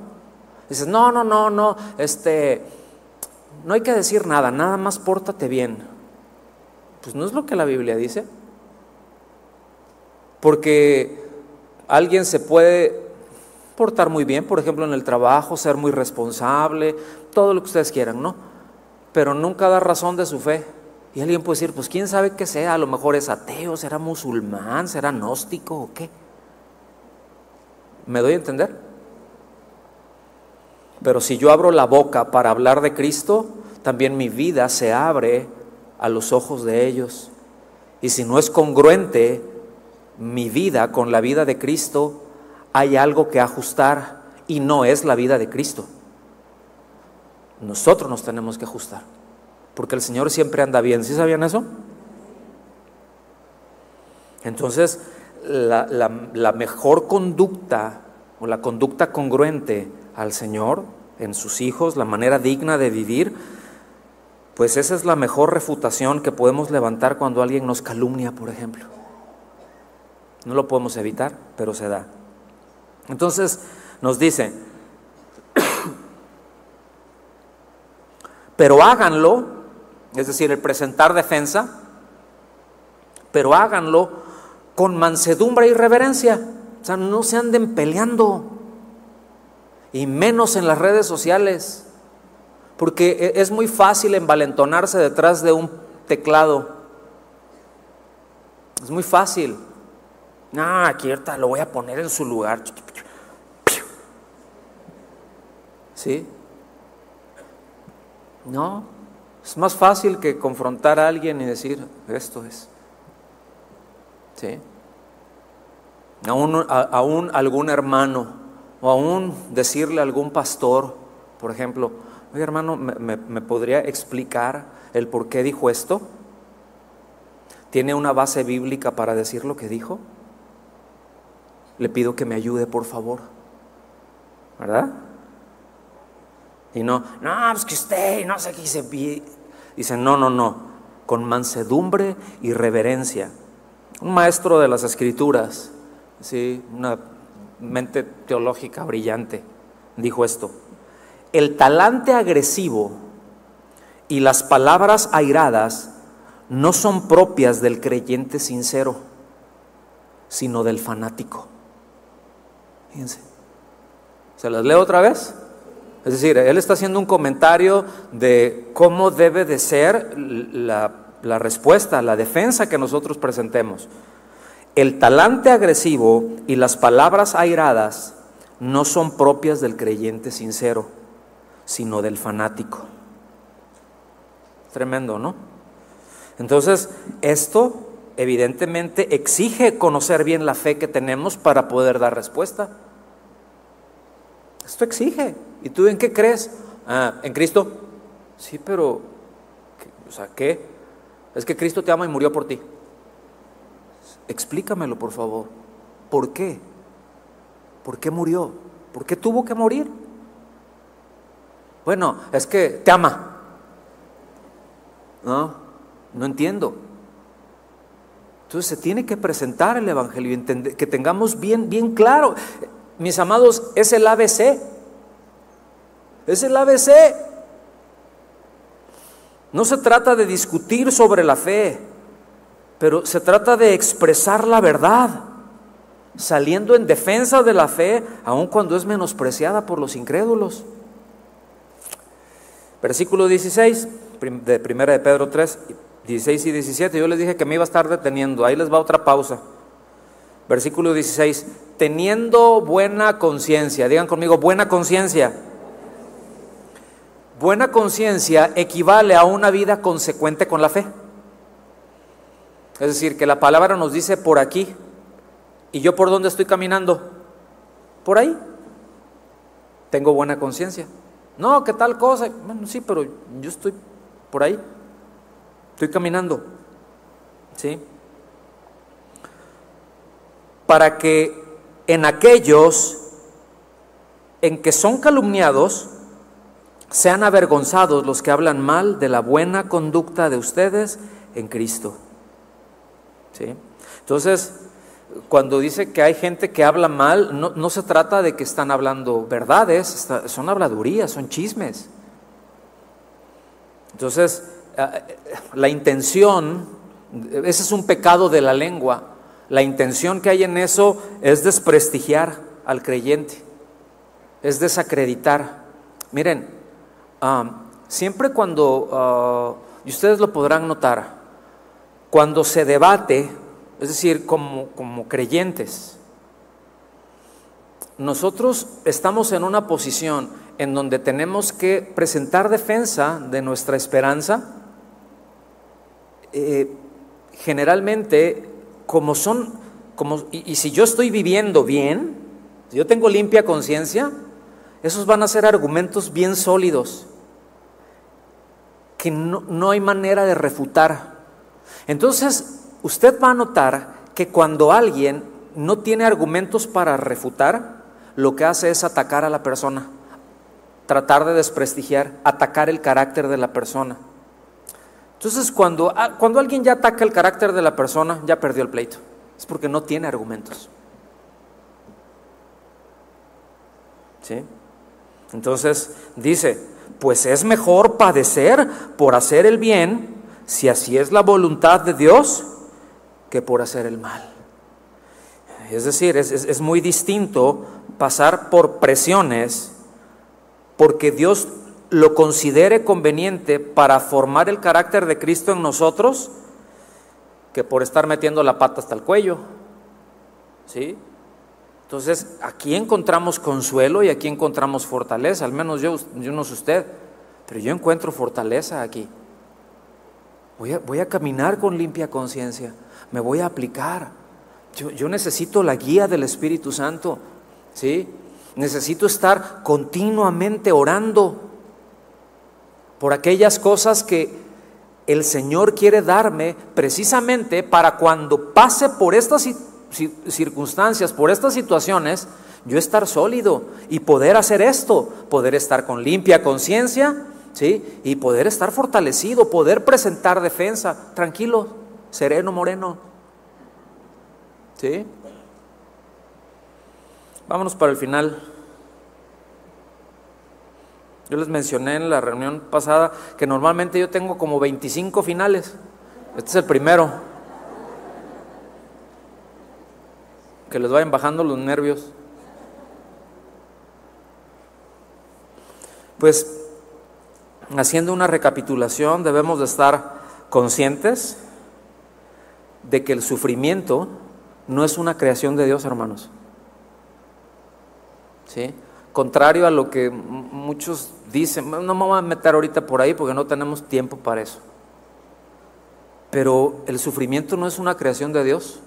Dices, no, no, no, no, este, no hay que decir nada, nada más pórtate bien. Pues no es lo que la Biblia dice. Porque alguien se puede portar muy bien, por ejemplo, en el trabajo, ser muy responsable, todo lo que ustedes quieran, ¿no? Pero nunca da razón de su fe. Y alguien puede decir, pues quién sabe qué sea, a lo mejor es ateo, será musulmán, será gnóstico o qué. ¿Me doy a entender? Pero si yo abro la boca para hablar de Cristo, también mi vida se abre a los ojos de ellos. Y si no es congruente mi vida con la vida de Cristo, hay algo que ajustar y no es la vida de Cristo. Nosotros nos tenemos que ajustar, porque el Señor siempre anda bien. ¿Sí sabían eso? Entonces, la, mejor conducta o la conducta congruente al Señor en sus hijos, la manera digna de vivir, pues esa es la mejor refutación que podemos levantar cuando alguien nos calumnia, por ejemplo. No lo podemos evitar, pero se da. Entonces nos dice, pero háganlo, es decir, el presentar defensa, pero háganlo con mansedumbre y reverencia. O sea, no se anden peleando. y menos en las redes sociales, porque e, es muy fácil envalentonarse detrás de un teclado. Es muy fácil. Ah, aquí ahorita lo voy a poner en su lugar. ¿Sí? No, es más fácil que confrontar a alguien y decir, esto es. ¿Sí? Aún, aún algún hermano o aún decirle a algún pastor, por ejemplo, oye hermano, ¿me, me podría explicar el por qué dijo esto? ¿Tiene una base bíblica para decir lo que dijo? Le pido que me ayude, por favor. ¿Verdad? Y no, no, pues que usted, no sé qué dice. Dice, no, no, no, con mansedumbre y reverencia. Un maestro de las escrituras, ¿sí? una mente teológica brillante, dijo esto. El talante agresivo y las palabras airadas no son propias del creyente sincero, sino del fanático. Fíjense. ¿Se las leo otra vez? Es decir, él está haciendo un comentario de cómo debe de ser la, la respuesta, la defensa que nosotros presentemos. El talante agresivo y las palabras airadas no son propias del creyente sincero, sino del fanático. Tremendo, ¿no? Entonces, esto evidentemente exige conocer bien la fe que tenemos para poder dar respuesta. Esto exige. ¿Y tú en qué crees? Ah, ¿En Cristo? Sí, pero, o sea, ¿qué? Es que Cristo te ama y murió por ti. Explícamelo, por favor. ¿Por qué? ¿Por qué murió? ¿Por qué tuvo que morir? Bueno, es que te ama. No, no entiendo. Entonces se tiene que presentar el Evangelio, que tengamos bien, bien claro. Mis amados, es el ABC. Es el ABC. No se trata de discutir sobre la fe, pero se trata de expresar la verdad, saliendo en defensa de la fe, aun cuando es menospreciada por los incrédulos. Versículo 16 de 1 de Pedro 3, 16 y 17. Yo les dije que me iba a estar deteniendo. Ahí les va otra pausa. Versículo 16. Teniendo buena conciencia. Digan conmigo, buena conciencia. Buena conciencia equivale a una vida consecuente con la fe. Es decir, que la palabra nos dice por aquí. ¿Y yo por dónde estoy caminando? Por ahí. Tengo buena conciencia. No, ¿qué tal cosa? Bueno, sí, pero yo estoy por ahí. Estoy caminando. ¿Sí? Para que en aquellos en que son calumniados, sean avergonzados los que hablan mal de la buena conducta de ustedes en Cristo. ¿Sí? Entonces, cuando dice que hay gente que habla mal, no, se trata de que están hablando verdades, son habladurías, son chismes. Entonces, la intención, ese es un pecado de la lengua, la intención que hay en eso es desprestigiar al creyente, es desacreditar. Miren, siempre cuando, ah, y ustedes lo podrán notar, cuando se debate, es decir, como, como creyentes, nosotros estamos en una posición en donde tenemos que presentar defensa de nuestra esperanza. Eh, generalmente, como son, como, y, si yo estoy viviendo bien, si yo tengo limpia conciencia, esos van a ser argumentos bien sólidos que no, hay manera de refutar. Entonces, usted va a notar que cuando alguien no tiene argumentos para refutar, lo que hace es atacar a la persona, tratar de desprestigiar, atacar el carácter de la persona. Entonces, cuando, ah, cuando alguien ya ataca el carácter de la persona, ya perdió el pleito. Es porque no tiene argumentos. ¿Sí? Entonces, dice, pues es mejor padecer por hacer el bien, si así es la voluntad de Dios, que por hacer el mal. Es decir, es, muy distinto pasar por presiones porque Dios lo considere conveniente para formar el carácter de Cristo en nosotros que por estar metiendo la pata hasta el cuello. ¿Sí? Entonces, aquí encontramos consuelo y aquí encontramos fortaleza, al menos yo, yo no sé usted, pero yo encuentro fortaleza aquí. Voy a, caminar con limpia conciencia, me voy a aplicar. Yo, necesito la guía del Espíritu Santo, ¿sí? Necesito estar continuamente orando por aquellas cosas que el Señor quiere darme precisamente para cuando pase por estas circunstancias, por estas situaciones, yo estar sólido y poder hacer esto, poder estar con limpia conciencia, ¿sí? Y poder estar fortalecido, poder presentar defensa, tranquilo, sereno, moreno. ¿Sí? Vámonos para el final. Yo les mencioné en la reunión pasada que normalmente yo tengo como 25 finales. Este es el primero. Que les vayan bajando los nervios. Pues haciendo una recapitulación debemos de estar conscientes de que el sufrimiento no es una creación de Dios, hermanos. ¿Sí? Contrario a lo que muchos dicen, no me voy a meter ahorita por ahí porque no tenemos tiempo para eso. Pero el sufrimiento no es una creación de Dios.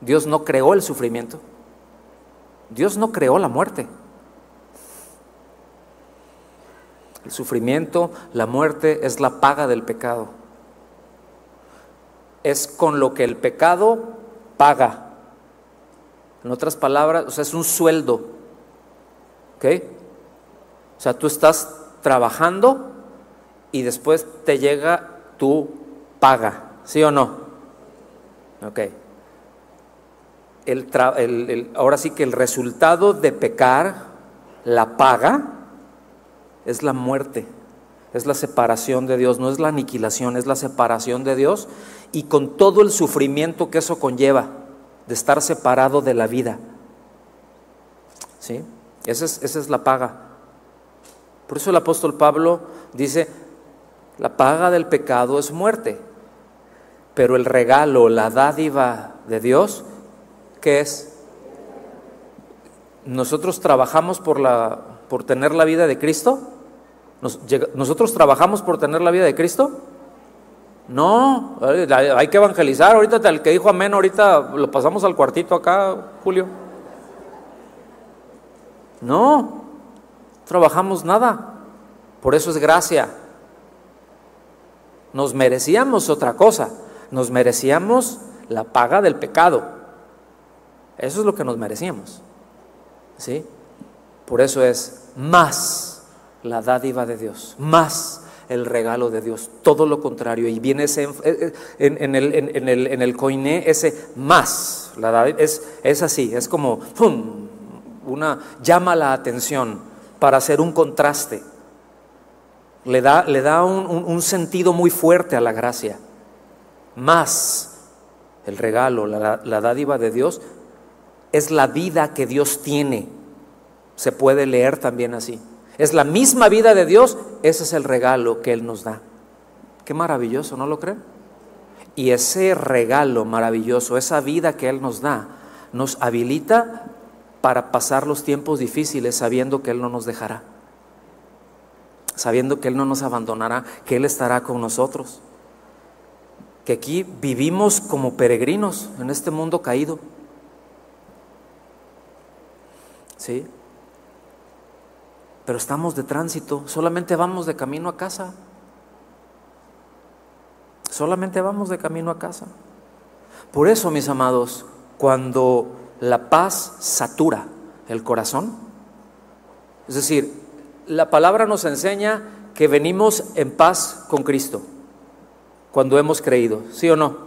Dios no creó el sufrimiento. Dios no creó la muerte. El sufrimiento, la muerte es la paga del pecado. Es con lo que el pecado paga. En otras palabras, o sea, es un sueldo ¿Ok? O sea, tú estás trabajando y después te llega tu paga, ¿sí o no? Ok. El, ahora sí que el resultado de pecar, la paga, es la muerte, es la separación de Dios, no es la aniquilación, es la separación de Dios y con todo el sufrimiento que eso conlleva de estar separado de la vida. ¿Sí? Esa es, la paga. Por eso el apóstol Pablo dice, la paga del pecado es muerte, pero el regalo, la dádiva de Dios, ¿qué es? Nosotros trabajamos por, la, por tener la vida de Cristo. ¿Nosotros trabajamos por tener la vida de Cristo? No, hay que evangelizar. Ahorita el que dijo amén, ahorita lo pasamos al cuartito acá, Julio. No, trabajamos nada. Por eso es gracia. Nos merecíamos otra cosa. Nos merecíamos la paga del pecado. Eso es lo que nos merecíamos. ¿Sí? Por eso es más la dádiva de Dios, más el regalo de Dios, todo lo contrario. Y viene ese, en, el, en, en el coiné, ese más, la es, es así, es como, una, llama la atención para hacer un contraste. Le da, un, sentido muy fuerte a la gracia. Más el regalo, la dádiva de Dios, es la vida que Dios tiene. Se puede leer también así. Es la misma vida de Dios, ese es el regalo que Él nos da. Qué maravilloso, ¿no lo creen? Y ese regalo maravilloso, esa vida que Él nos da, nos habilita para pasar los tiempos difíciles sabiendo que Él no nos dejará, sabiendo que Él no nos abandonará, que Él estará con nosotros, que aquí vivimos como peregrinos en este mundo caído. ¿Sí? Pero estamos de tránsito, solamente vamos de camino a casa. Solamente vamos de camino a casa. Por eso, mis amados, cuando la paz satura el corazón. Es decir, la palabra nos enseña que venimos en paz con Cristo cuando hemos creído, ¿sí o no?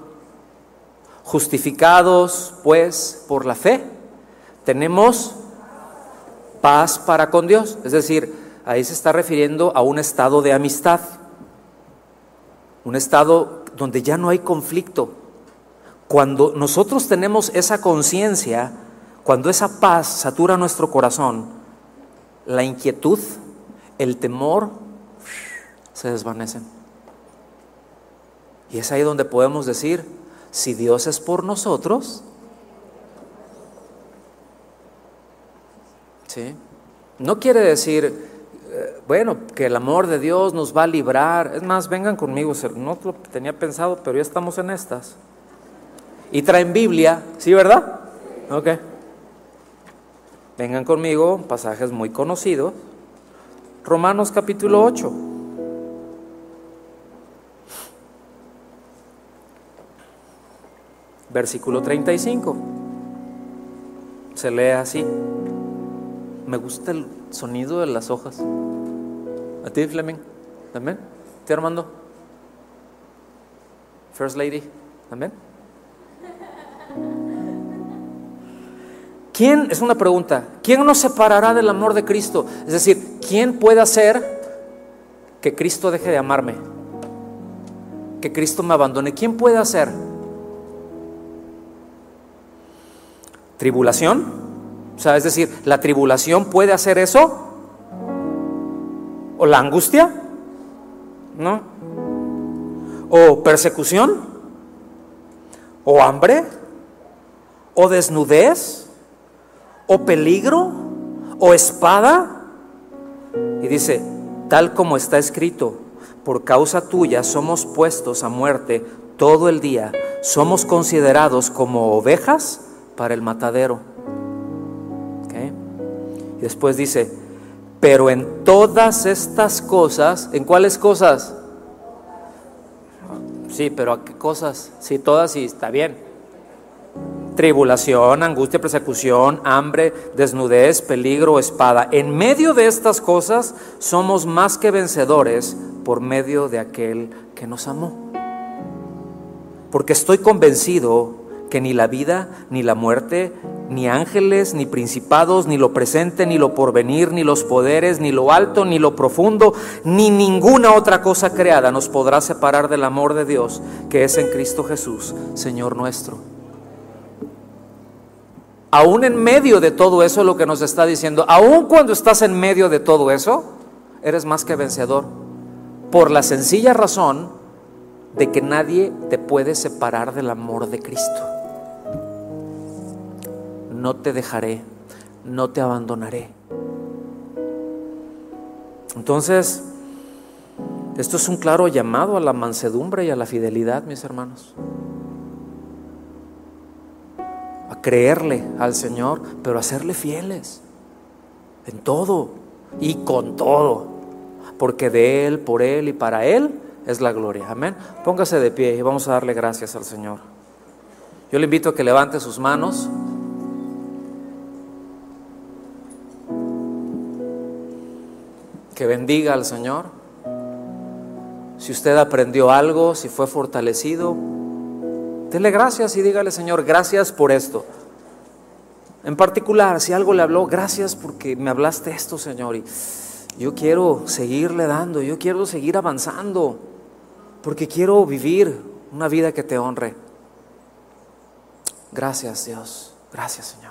Justificados, pues, por la fe, tenemos paz para con Dios. Es decir, ahí se está refiriendo a un estado de amistad, un estado donde ya no hay conflicto, cuando nosotros tenemos esa conciencia, cuando esa paz satura nuestro corazón, la inquietud, el temor, se desvanecen. Y es ahí donde podemos decir, si Dios es por nosotros, ¿sí? No quiere decir, eh, bueno, que el amor de Dios nos va a librar. Es más, vengan conmigo, no lo tenía pensado, pero ya estamos en estas. Y traen Biblia, ¿sí, verdad? Ok. Vengan conmigo, pasajes muy conocidos. Romanos capítulo 8. Versículo 35. Se lee así. Me gusta el sonido de las hojas. ¿A ti, Fleming? ¿También? ¿Te Armando? First Lady? ¿También? ¿Quién, es una pregunta, ¿quién nos separará del amor de Cristo? Es decir, ¿quién puede hacer que Cristo deje de amarme? Que Cristo me abandone. ¿Quién puede hacer? ¿Tribulación? O sea, es decir, ¿la tribulación puede hacer eso? ¿O la angustia? ¿No? ¿O persecución? ¿O hambre? ¿O desnudez? ¿O peligro? ¿O espada? Y dice, tal como está escrito, por causa tuya somos puestos a muerte todo el día, somos considerados como ovejas para el matadero. Y después dice, pero en todas estas cosas, ¿en cuáles cosas? Sí, pero ¿a qué cosas? Sí, todas y está bien. Tribulación, angustia, persecución, hambre, desnudez, peligro, espada. En medio de estas cosas somos más que vencedores por medio de aquel que nos amó. Porque estoy convencido que ni la vida, ni la muerte, ni ángeles, ni principados, ni lo presente, ni lo porvenir, ni los poderes, ni lo alto, ni lo profundo, ni ninguna otra cosa creada nos podrá separar del amor de Dios que es en Cristo Jesús, Señor nuestro. Aún en medio de todo eso, lo que nos está diciendo, aún cuando estás en medio de todo eso, eres más que vencedor. Por la sencilla razón de que nadie te puede separar del amor de Cristo no te dejaré, no te abandonaré. Entonces, esto es un claro llamado a la mansedumbre y a la fidelidad, mis hermanos. A creerle al Señor, pero a serle fieles en todo y con todo, porque de Él, por Él y para Él es la gloria. Amén. Póngase de pie y vamos a darle gracias al Señor. Yo le invito a que levante sus manos. Que bendiga al Señor. Si usted aprendió algo, si fue fortalecido, dele gracias y dígale, Señor, gracias por esto. En particular, si algo le habló, gracias porque me hablaste esto, Señor. Y yo quiero seguirle dando, yo quiero seguir avanzando, porque quiero vivir una vida que te honre. Gracias, Dios. Gracias, Señor.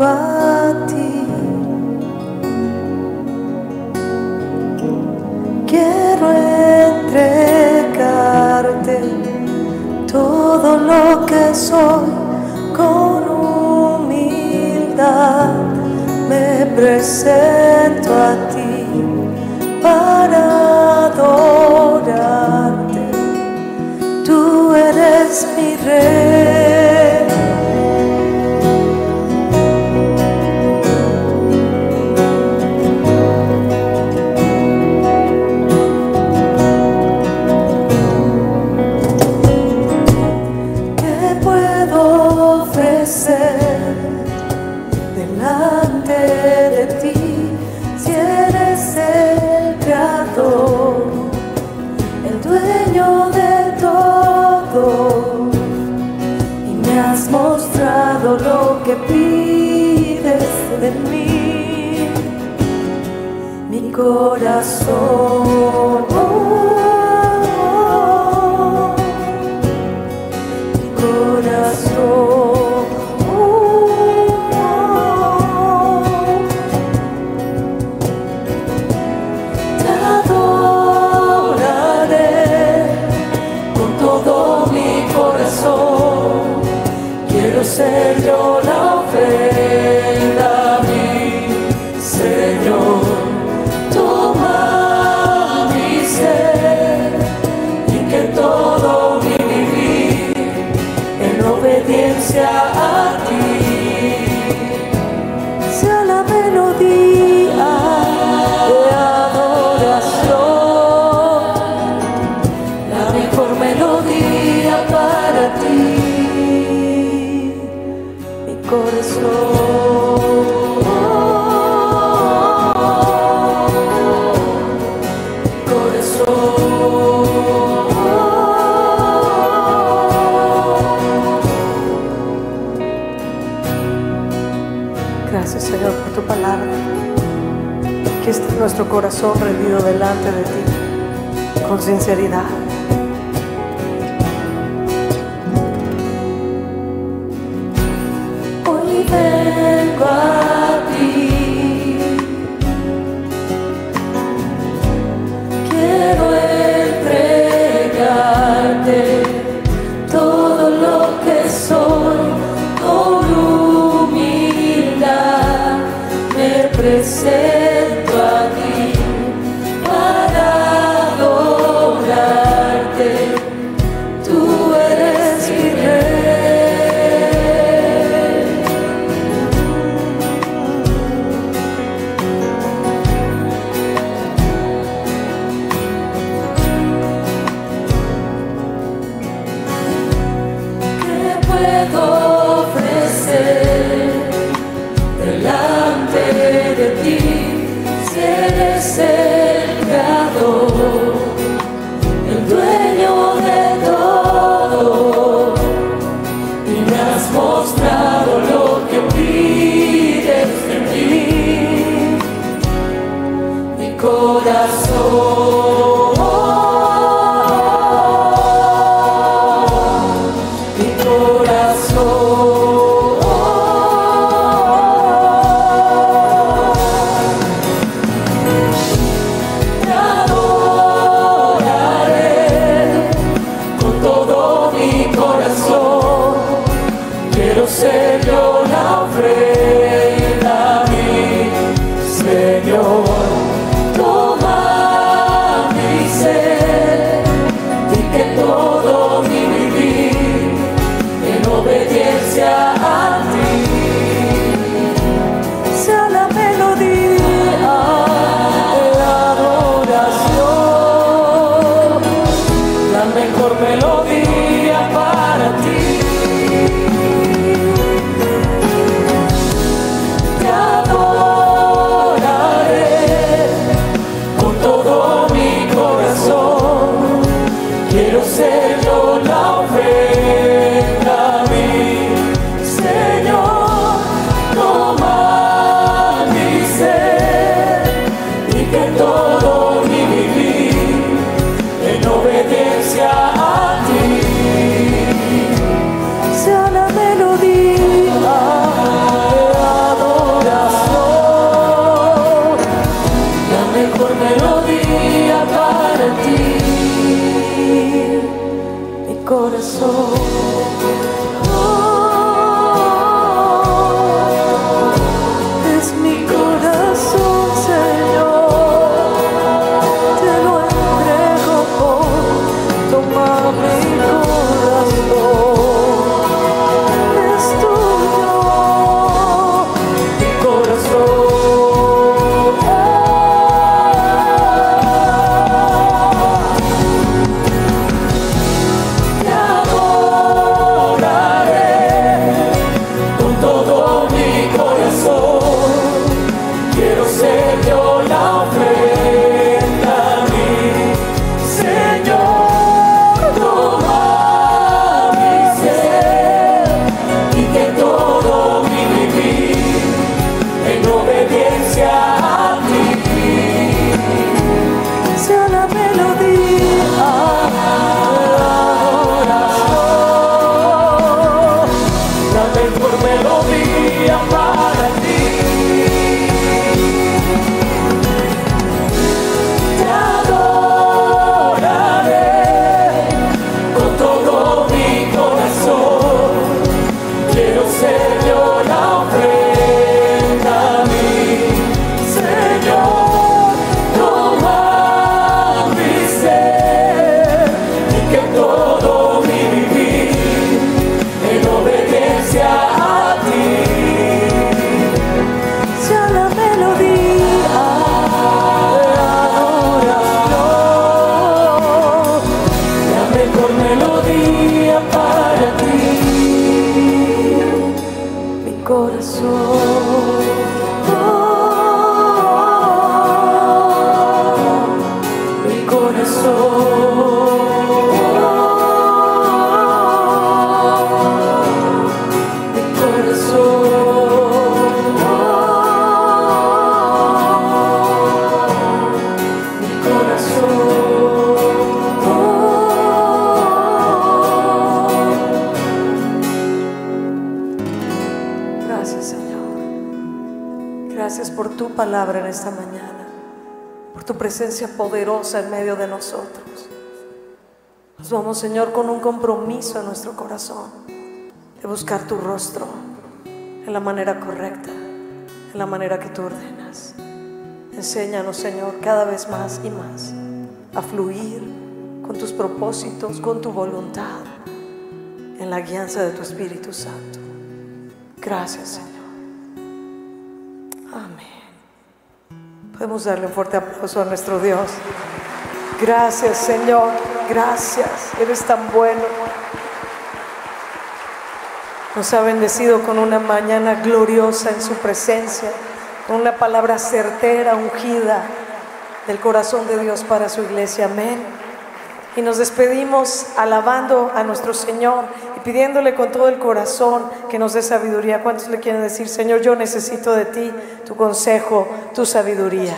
a ti. Quiero entregarte todo lo que soy con humildad. Me presento a ti para adorarte. Tú eres mi rey. corazón. corazón rendido delante de ti con sinceridad. Hoy vengo a palabra en esta mañana, por tu presencia poderosa en medio de nosotros. Nos vamos, Señor, con un compromiso en nuestro corazón de buscar tu rostro en la manera correcta, en la manera que tú ordenas. Enséñanos, Señor, cada vez más y más a fluir con tus propósitos, con tu voluntad, en la guianza de tu Espíritu Santo. Gracias, Señor. Amén. Podemos darle un fuerte aplauso a nuestro Dios. Gracias, Señor. Gracias. Eres tan bueno. Nos ha bendecido con una mañana gloriosa en su presencia, con una palabra certera, ungida del corazón de Dios para su iglesia. Amén. Y nos despedimos alabando a nuestro Señor y pidiéndole con todo el corazón que nos dé sabiduría. ¿Cuántos le quieren decir, Señor, yo necesito de ti, tu consejo, tu sabiduría?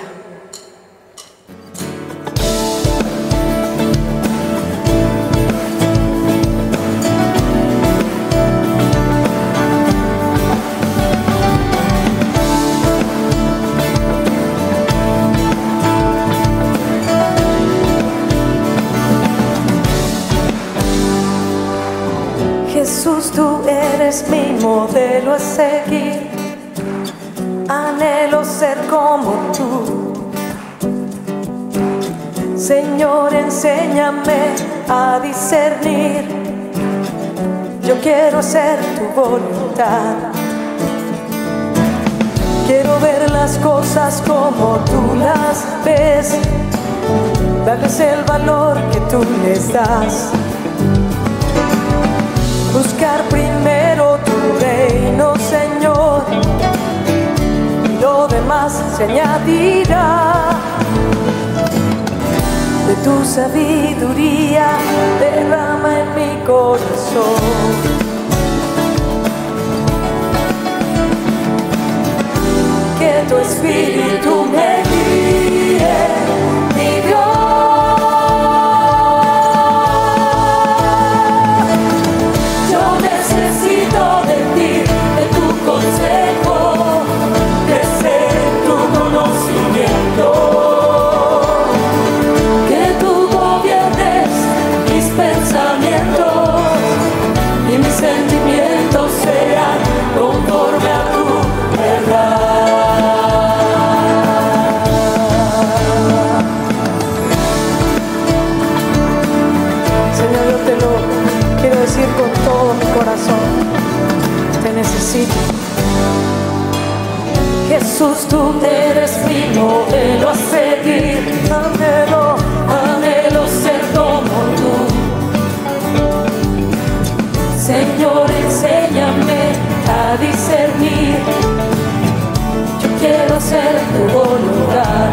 Eres mi modelo a seguir. Anhelo ser como tú. Señor, enséñame a discernir. Yo quiero hacer tu voluntad. Quiero ver las cosas como tú las ves. Darles el valor que tú les das buscar primero reino, Señor, y lo demás se añadirá. De tu sabiduría derrama en mi corazón. Que tu espíritu tú eres mi modelo a seguir. Anhelo, anhelo ser como tú. Señor, enséñame a discernir. Yo quiero hacer tu voluntad.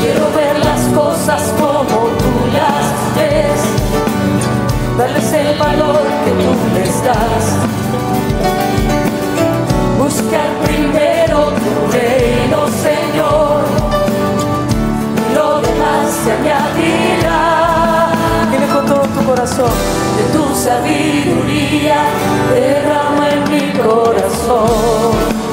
Quiero ver las cosas como tú las ves, darles el valor que tú les das. De tu sabiduría derrama en mi corazón.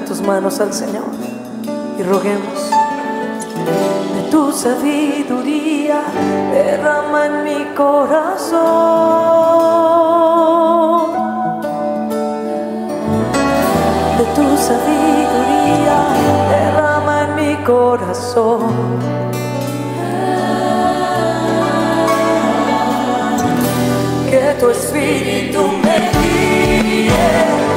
Tus manos al Señor y roguemos. De tu sabiduría derrama en mi corazón. De tu sabiduría derrama en mi corazón. Que tu espíritu me guíe.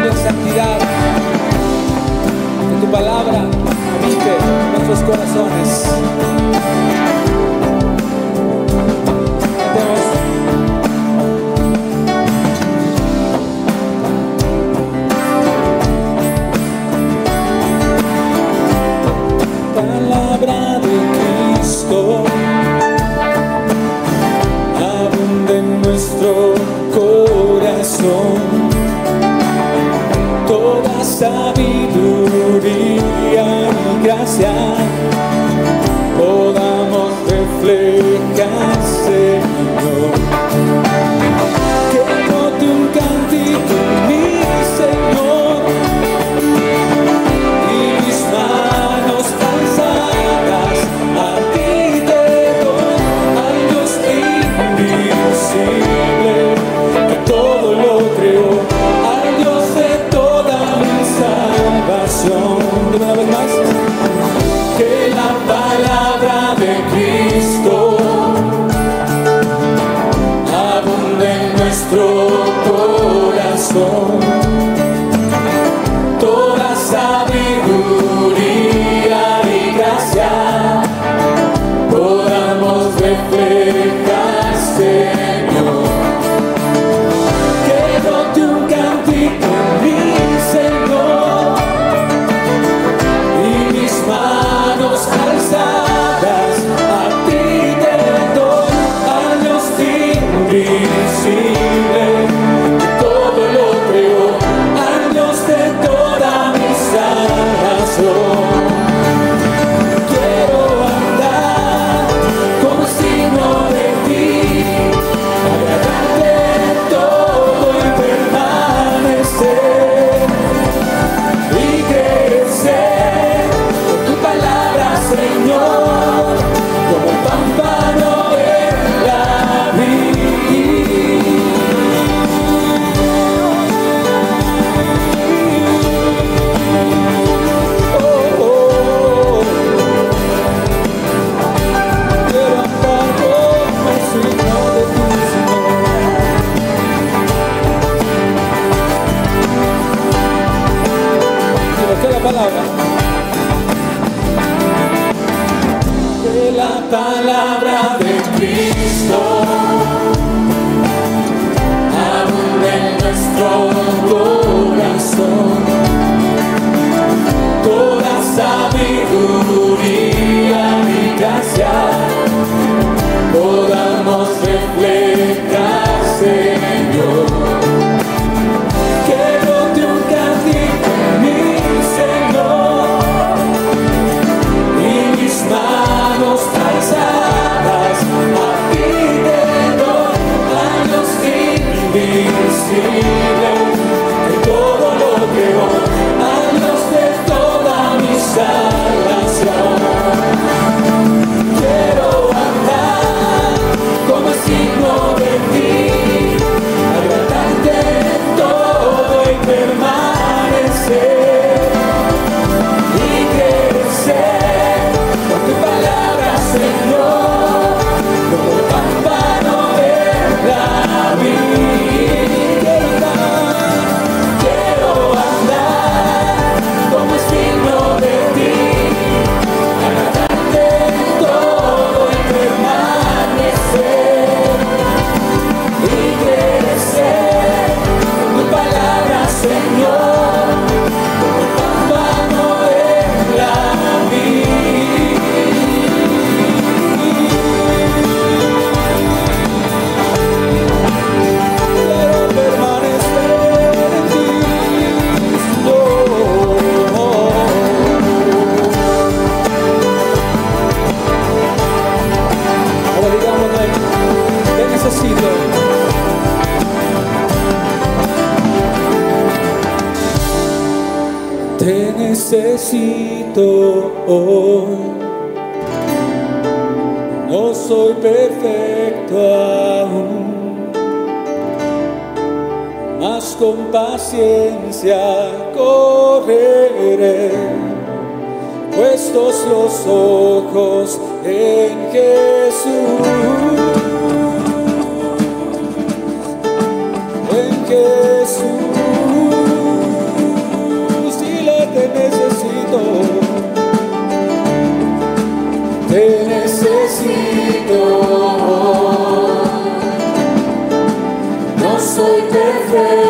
viviendo en santidad. Que tu palabra habite en nuestros corazones. Palabra paciencia correré, puestos los ojos en Jesús, en Jesús, si le te necesito, te necesito. No soy perfecto.